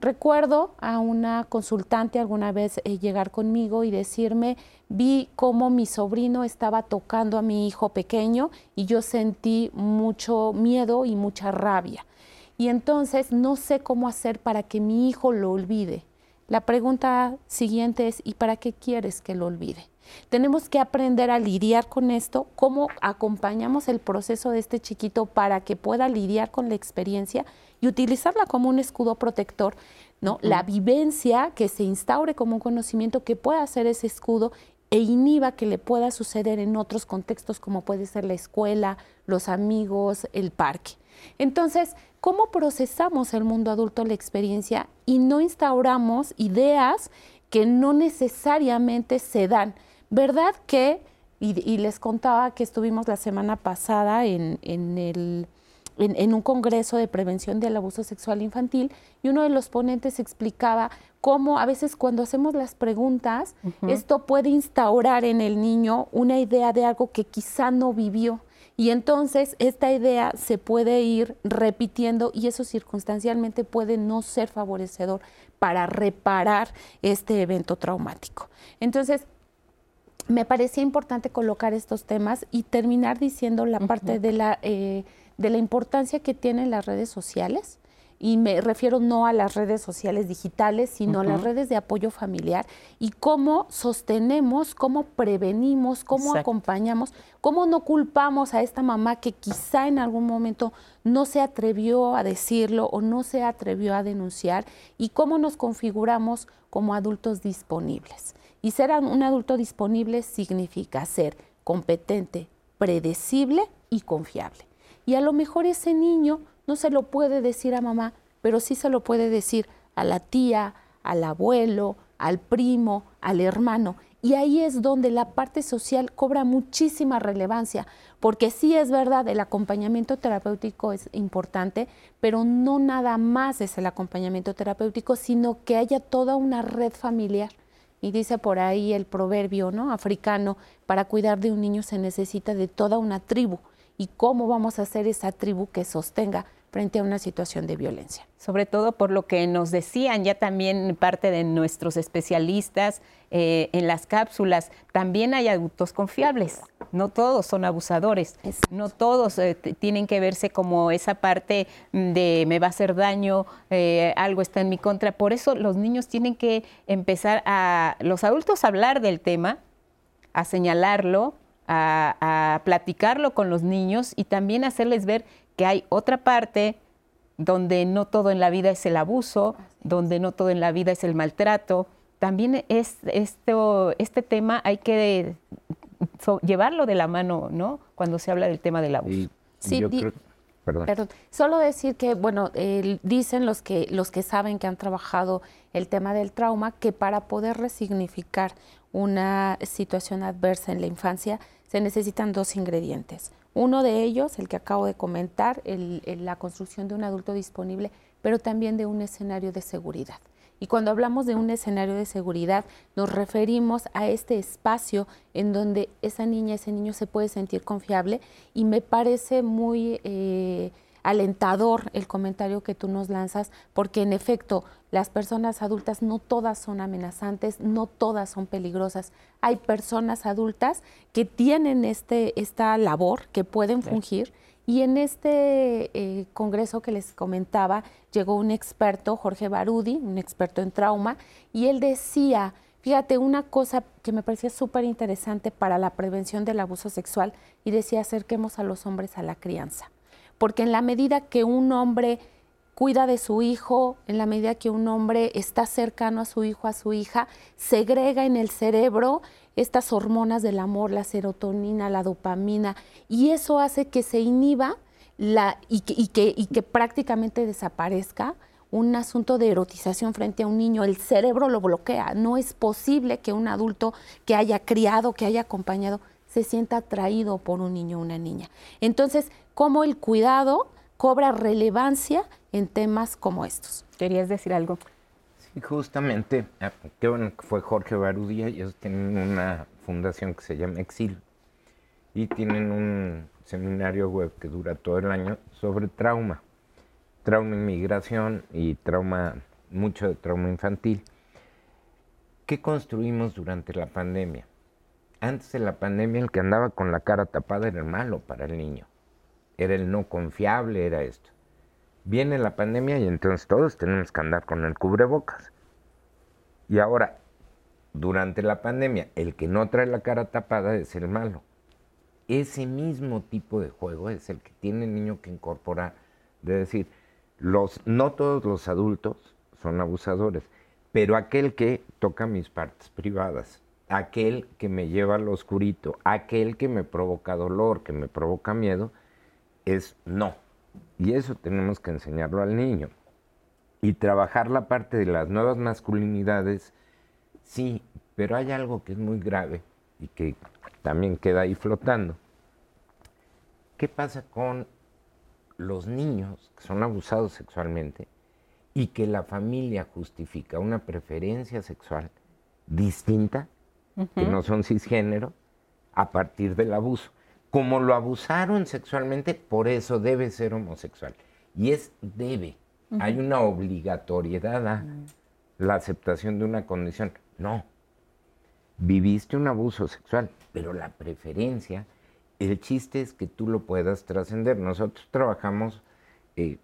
Recuerdo a una consultante alguna vez eh, llegar conmigo y decirme, vi cómo mi sobrino estaba tocando a mi hijo pequeño y yo sentí mucho miedo y mucha rabia y entonces no sé cómo hacer para que mi hijo lo olvide. La pregunta siguiente es, ¿y para qué quieres que lo olvide? Tenemos que aprender a lidiar con esto, cómo acompañamos el proceso de este chiquito para que pueda lidiar con la experiencia y utilizarla como un escudo protector, ¿no? La vivencia que se instaure como un conocimiento que pueda ser ese escudo e inhiba que le pueda suceder en otros contextos como puede ser la escuela, los amigos, el parque. Entonces, ¿cómo procesamos el mundo adulto la experiencia y no instauramos ideas que no necesariamente se dan? ¿Verdad que, y, les contaba que estuvimos la semana pasada en, el, en, un congreso de prevención del abuso sexual infantil y uno de los ponentes explicaba cómo a veces cuando hacemos las preguntas, esto puede instaurar en el niño una idea de algo que quizá no vivió. Y entonces esta idea se puede ir repitiendo y eso circunstancialmente puede no ser favorecedor para reparar este evento traumático. Entonces, me parecía importante colocar estos temas y terminar diciendo la parte de la, eh, de la importancia que tienen las redes sociales y me refiero no a las redes sociales digitales, sino a las redes de apoyo familiar y cómo sostenemos, cómo prevenimos, cómo acompañamos, cómo no culpamos a esta mamá que quizá en algún momento no se atrevió a decirlo o no se atrevió a denunciar y cómo nos configuramos como adultos disponibles. Y ser un adulto disponible significa ser competente, predecible y confiable. Y a lo mejor ese niño no se lo puede decir a mamá, pero sí se lo puede decir a la tía, al abuelo, al primo, al hermano. Y ahí es donde la parte social cobra muchísima relevancia, porque sí es verdad, el acompañamiento terapéutico es importante, pero no nada más es el acompañamiento terapéutico, sino que haya toda una red familiar. Y dice por ahí el proverbio ¿no? africano, para cuidar de un niño se necesita de toda una tribu. ¿Y cómo vamos a hacer esa tribu que sostenga frente a una situación de violencia. Sobre todo por lo que nos decían ya también parte de nuestros especialistas eh, en las cápsulas, también hay adultos confiables, no todos son abusadores, no todos eh, tienen que verse como esa parte de me va a hacer daño, eh, algo está en mi contra, por eso los niños tienen que empezar a, los adultos a hablar del tema, a señalarlo, a, platicarlo con los niños y también hacerles ver que hay otra parte donde no todo en la vida es el abuso, donde no todo en la vida es el maltrato. También es esto, este tema hay que llevarlo de la mano, ¿no? Cuando se habla del tema del abuso. sí, perdón. Solo decir que, bueno, dicen los que, los que saben que han trabajado el tema del trauma que para poder resignificar una situación adversa en la infancia se necesitan dos ingredientes. Uno de ellos, el que acabo de comentar, la construcción de un adulto disponible, pero también de un escenario de seguridad. Y cuando hablamos de un escenario de seguridad, nos referimos a este espacio en donde esa niña, ese niño se puede sentir confiable y me parece muy eh, alentador el comentario que tú nos lanzas, porque en efecto las personas adultas no todas son amenazantes, no todas son peligrosas. Hay personas adultas que tienen este, esta labor, que pueden fungir. Y en este eh, congreso que les comentaba, llegó un experto, Jorge Barudi, un experto en trauma, y él decía, fíjate, una cosa que me parecía súper interesante para la prevención del abuso sexual, y decía, acerquemos a los hombres a la crianza porque en la medida que un hombre cuida de su hijo, en la medida que un hombre está cercano a su hijo, a su hija, segrega en el cerebro estas hormonas del amor, la serotonina, la dopamina, y eso hace que se inhiba y, que, y que prácticamente desaparezca un asunto de erotización frente a un niño, el cerebro lo bloquea. No es posible que un adulto que haya criado, que haya acompañado, se sienta atraído por un niño o una niña. Entonces, cómo el cuidado cobra relevancia en temas como estos. ¿Querías decir algo? Sí, justamente, ah, qué bueno que fue Jorge Barudía, ellos tienen una fundación que se llama Exil y tienen un seminario web que dura todo el año sobre trauma, trauma en migración y trauma, mucho de trauma infantil. ¿Qué construimos durante la pandemia? Antes de la pandemia el que andaba con la cara tapada era el malo para el niño era el no confiable, era esto. Viene la pandemia y entonces todos tenemos que andar con el cubrebocas. Y ahora, durante la pandemia, el que no trae la cara tapada es el malo. Ese mismo tipo de juego es el que tiene el niño que incorporar, de decir, los, no todos los adultos son abusadores, pero aquel que toca mis partes privadas, aquel que me lleva al oscurito, aquel que me provoca dolor, que me provoca miedo, es no. Y eso tenemos que enseñarlo al niño. Y trabajar la parte de las nuevas masculinidades, sí, pero hay algo que es muy grave y que también queda ahí flotando. ¿Qué pasa con los niños que son abusados sexualmente y que la familia justifica una preferencia sexual distinta, que no son cisgénero, a partir del abuso? Como lo abusaron sexualmente, por eso debe ser homosexual. Y es debe. Hay una obligatoriedad a la aceptación de una condición. No. Viviste un abuso sexual, pero la preferencia, el chiste es que tú lo puedas trascender. Nosotros trabajamos eh,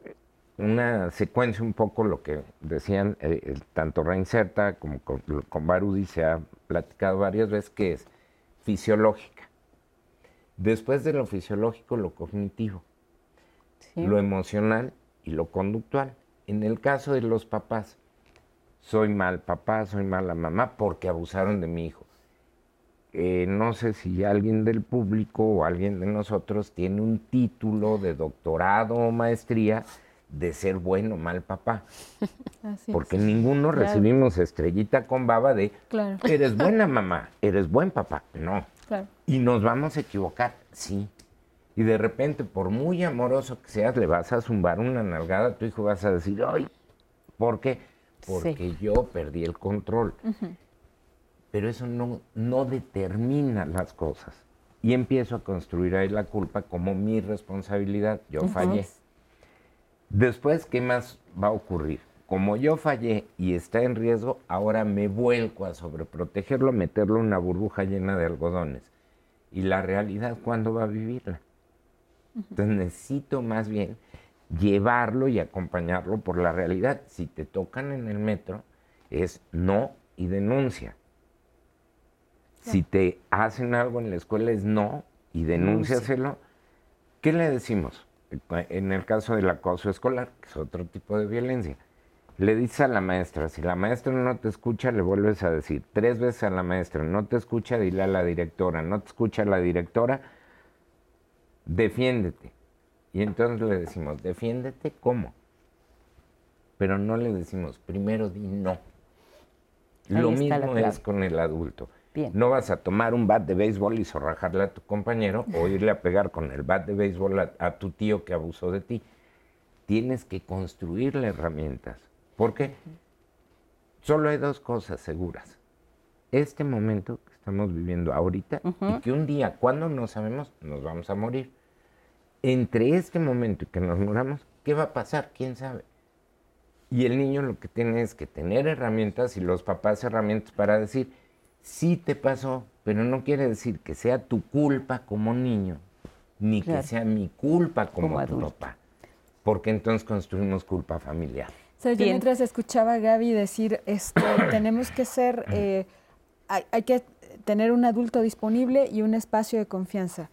una secuencia un poco lo que decían eh, tanto Reinserta como con, con Barudi se ha platicado varias veces, que es fisiológica Después de lo fisiológico, lo cognitivo, lo emocional y lo conductual. En el caso de los papás, soy mal papá, soy mala mamá porque abusaron de mi hijo. Eh, no sé si alguien del público o alguien de nosotros tiene un título de doctorado o maestría de ser bueno o mal papá. porque ninguno recibimos estrellita con baba de eres buena mamá, eres buen papá. No. Y nos vamos a equivocar, sí. Y de repente, por muy amoroso que seas, le vas a zumbar una nalgada a tu hijo, vas a decir, ay, ¿por qué? Porque yo perdí el control. Pero eso no, no determina las cosas. Y empiezo a construir ahí la culpa como mi responsabilidad. Yo fallé. Después, ¿qué más va a ocurrir? Como yo fallé y está en riesgo, ahora me vuelco a sobreprotegerlo, meterlo en una burbuja llena de algodones. ¿Y la realidad cuándo va a vivirla? Entonces necesito más bien llevarlo y acompañarlo por la realidad. Si te tocan en el metro, es no y denuncia. Si te hacen algo en la escuela es no y denúnciaselo. ¿Qué le decimos? En el caso del acoso escolar, que es otro tipo de violencia, le dices a la maestra, si la maestra no te escucha, le vuelves a decir tres veces a la maestra, no te escucha, dile a la directora, no te escucha la directora, defiéndete. Y entonces le decimos, defiéndete, ¿cómo? Pero no le decimos, primero di no. Lo mismo es con el adulto. No vas a tomar un bat de béisbol y zorrajarle a tu compañero o irle a pegar con el bat de béisbol a, tu tío que abusó de ti. Tienes que construirle herramientas. Porque solo hay dos cosas seguras. Este momento que estamos viviendo ahorita y que un día, cuando no sabemos, nos vamos a morir. Entre este momento y que nos moramos, ¿qué va a pasar? ¿Quién sabe? Y el niño lo que tiene es que tener herramientas y los papás herramientas para decir, sí te pasó, pero no quiere decir que sea tu culpa como niño, ni que sea mi culpa como, tu papá, porque entonces construimos culpa familiar. Yo mientras escuchaba a Gaby decir, esto, tenemos que ser, eh, hay, que tener un adulto disponible y un espacio de confianza.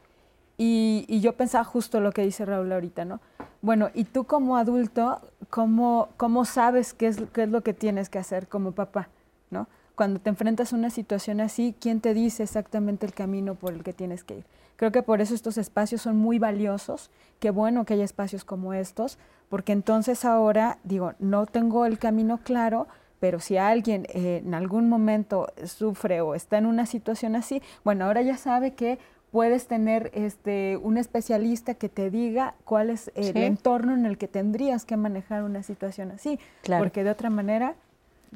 Y, y, yo pensaba justo lo que dice Raúl ahorita, ¿no? Bueno, y tú como adulto, ¿cómo, cómo sabes qué es, qué es lo que tienes que hacer como papá? ¿no? Cuando te enfrentas a una situación así, ¿quién te dice exactamente el camino por el que tienes que ir? Creo que por eso estos espacios son muy valiosos. Qué bueno que haya espacios como estos, porque entonces ahora, digo, no tengo el camino claro, pero si alguien eh, en algún momento sufre o está en una situación así, bueno, ahora ya sabe que puedes tener este, un especialista que te diga cuál es el entorno en el que tendrías que manejar una situación así, porque de otra manera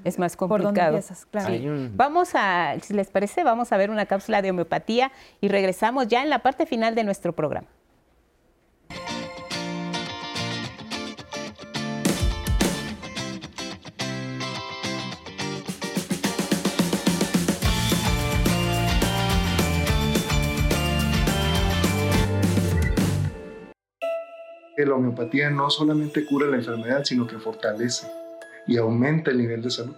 es más complicado. Vamos a, si les parece, vamos a ver una cápsula de homeopatía y regresamos ya en la parte final de nuestro programa. la homeopatía no solamente cura la enfermedad, sino que fortalece y aumenta el nivel de salud,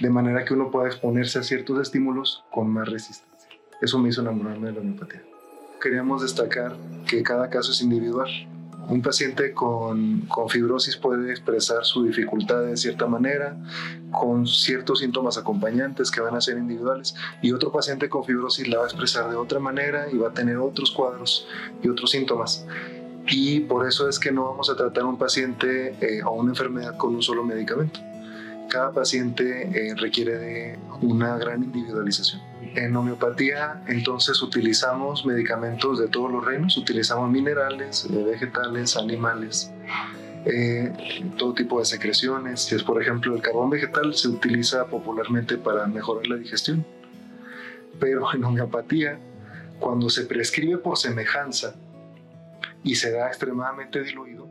de manera que uno pueda exponerse a ciertos estímulos con más resistencia. Eso me hizo enamorarme de la homeopatía. Queríamos destacar que cada caso es individual. Un paciente con, con, fibrosis puede expresar su dificultad de cierta manera, con ciertos síntomas acompañantes que van a ser individuales, y otro paciente con fibrosis la va a expresar de otra manera y va a tener otros cuadros y otros síntomas y por eso es que no vamos a tratar un paciente eh, o una enfermedad con un solo medicamento. Cada paciente eh, requiere de una gran individualización. En homeopatía entonces utilizamos medicamentos de todos los reinos, utilizamos minerales, eh, vegetales, animales, todo tipo de secreciones. Si es por ejemplo el carbón vegetal se utiliza popularmente para mejorar la digestión. Pero en homeopatía, cuando se prescribe por semejanza, y se da extremadamente diluido,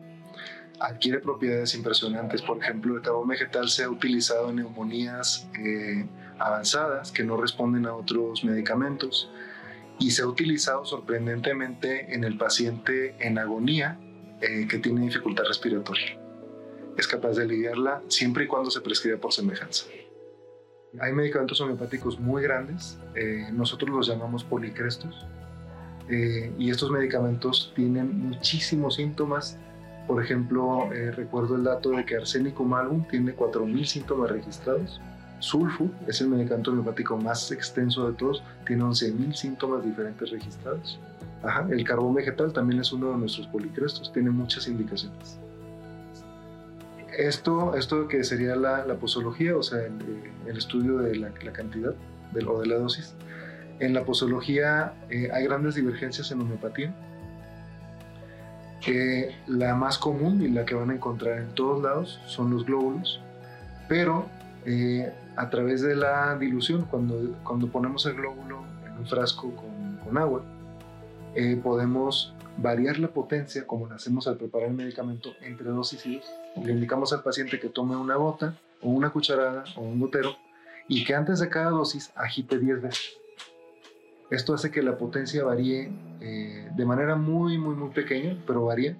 adquiere propiedades impresionantes. Por ejemplo, el carbón vegetal se ha utilizado en neumonías eh, avanzadas que no responden a otros medicamentos y se ha utilizado sorprendentemente en el paciente en agonía eh, que tiene dificultad respiratoria. Es capaz de lidiarla siempre y cuando se prescriba por semejanza. Hay medicamentos homeopáticos muy grandes, eh, nosotros los llamamos policrestos, eh, y estos medicamentos tienen muchísimos síntomas. Por ejemplo, eh, recuerdo el dato de que arsénico malum tiene 4.000 síntomas registrados. Sulfu es el medicamento homeopático más extenso de todos, tiene 11.000 síntomas diferentes registrados. el carbón vegetal también es uno de nuestros policrestos, tiene muchas indicaciones. Esto, esto que sería la, posología, o sea, el, estudio de la, cantidad o de la dosis, en la posología eh, hay grandes divergencias en homeopatía. la más común y la que van a encontrar en todos lados son los glóbulos, pero eh, a través de la dilución, cuando, cuando ponemos el glóbulo en un frasco con, con agua, eh, podemos variar la potencia, como lo hacemos al preparar el medicamento, entre dosis y dos. Le indicamos al paciente que tome una gota, o una cucharada, o un gotero, y que antes de cada dosis agite 10 veces. Esto hace que la potencia varíe eh, de manera muy, muy, muy pequeña, pero varía.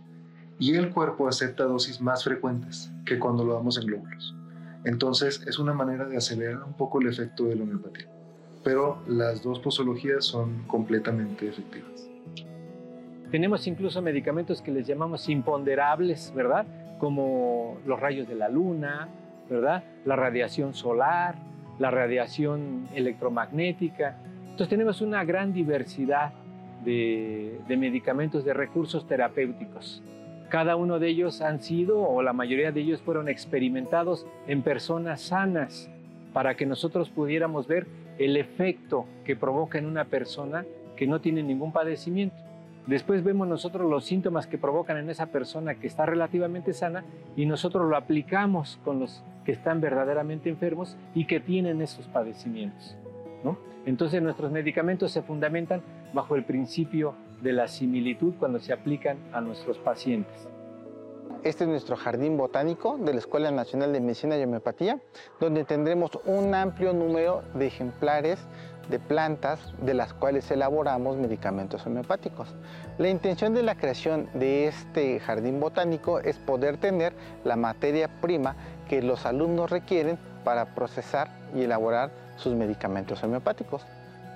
Y el cuerpo acepta dosis más frecuentes que cuando lo damos en glóbulos. Entonces es una manera de acelerar un poco el efecto de la homeopatía. pero las dos posologías son completamente efectivas. Tenemos incluso medicamentos que les llamamos imponderables, ¿verdad? Como los rayos de la luna, ¿verdad? La radiación solar, la radiación electromagnética. Entonces tenemos una gran diversidad de, de medicamentos, de recursos terapéuticos. Cada uno de ellos han sido, o la mayoría de ellos fueron experimentados en personas sanas, para que nosotros pudiéramos ver el efecto que provoca en una persona que no tiene ningún padecimiento. Después vemos nosotros los síntomas que provocan en esa persona que está relativamente sana y nosotros lo aplicamos con los que están verdaderamente enfermos y que tienen esos padecimientos. Entonces nuestros medicamentos se fundamentan bajo el principio de la similitud cuando se aplican a nuestros pacientes. Este es nuestro jardín botánico de la Escuela Nacional de Medicina y Homeopatía, donde tendremos un amplio número de ejemplares de plantas de las cuales elaboramos medicamentos homeopáticos. La intención de la creación de este jardín botánico es poder tener la materia prima que los alumnos requieren para procesar y elaborar sus medicamentos homeopáticos.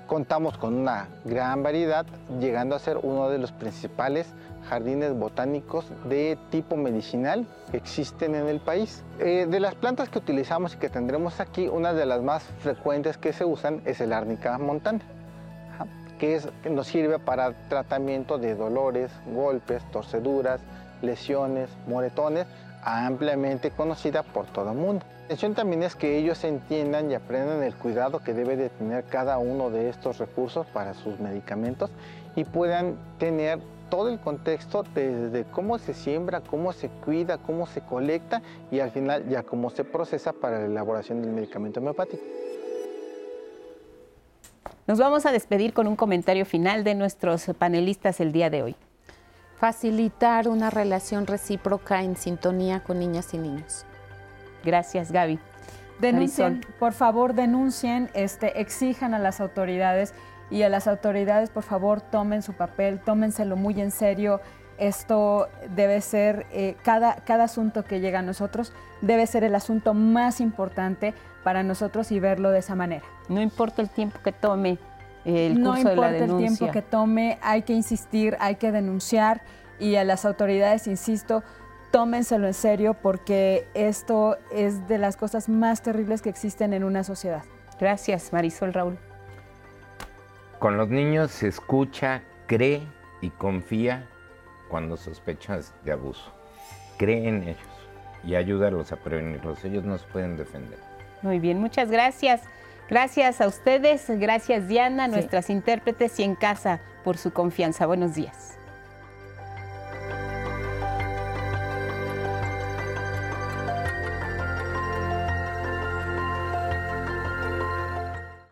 Contamos con una gran variedad, llegando a ser uno de los principales jardines botánicos de tipo medicinal que existen en el país. Eh, de las plantas que utilizamos y que tendremos aquí, una de las más frecuentes que se usan es el árnica montana, que, que nos sirve para tratamiento de dolores, golpes, torceduras, lesiones, moretones, ampliamente conocida por todo el mundo. La intención también es que ellos entiendan y aprendan el cuidado que debe de tener cada uno de estos recursos para sus medicamentos y puedan tener todo el contexto desde cómo se siembra, cómo se cuida, cómo se colecta y al final ya cómo se procesa para la elaboración del medicamento homeopático. Nos vamos a despedir con un comentario final de nuestros panelistas el día de hoy facilitar una relación recíproca en sintonía con niñas y niños. Gracias, Gaby. Denuncien, por favor, denuncien, este, exijan a las autoridades y a las autoridades, por favor, tomen su papel, tómenselo muy en serio. Esto debe ser, eh, cada, cada asunto que llega a nosotros debe ser el asunto más importante para nosotros y verlo de esa manera. No importa el tiempo que tome, el curso de la denuncia. No importa el tiempo que tome, hay que insistir, hay que denunciar y a las autoridades, insisto, tómenselo en serio porque esto es de las cosas más terribles que existen en una sociedad. Gracias, Marisol Raúl. Con los niños se escucha, cree y confía cuando sospechas de abuso. Cree en ellos y ayúdalos a prevenirlos. Ellos nos pueden defender. Muy bien, muchas gracias. Gracias a ustedes, gracias Diana, nuestras intérpretes y en casa por su confianza. Buenos días.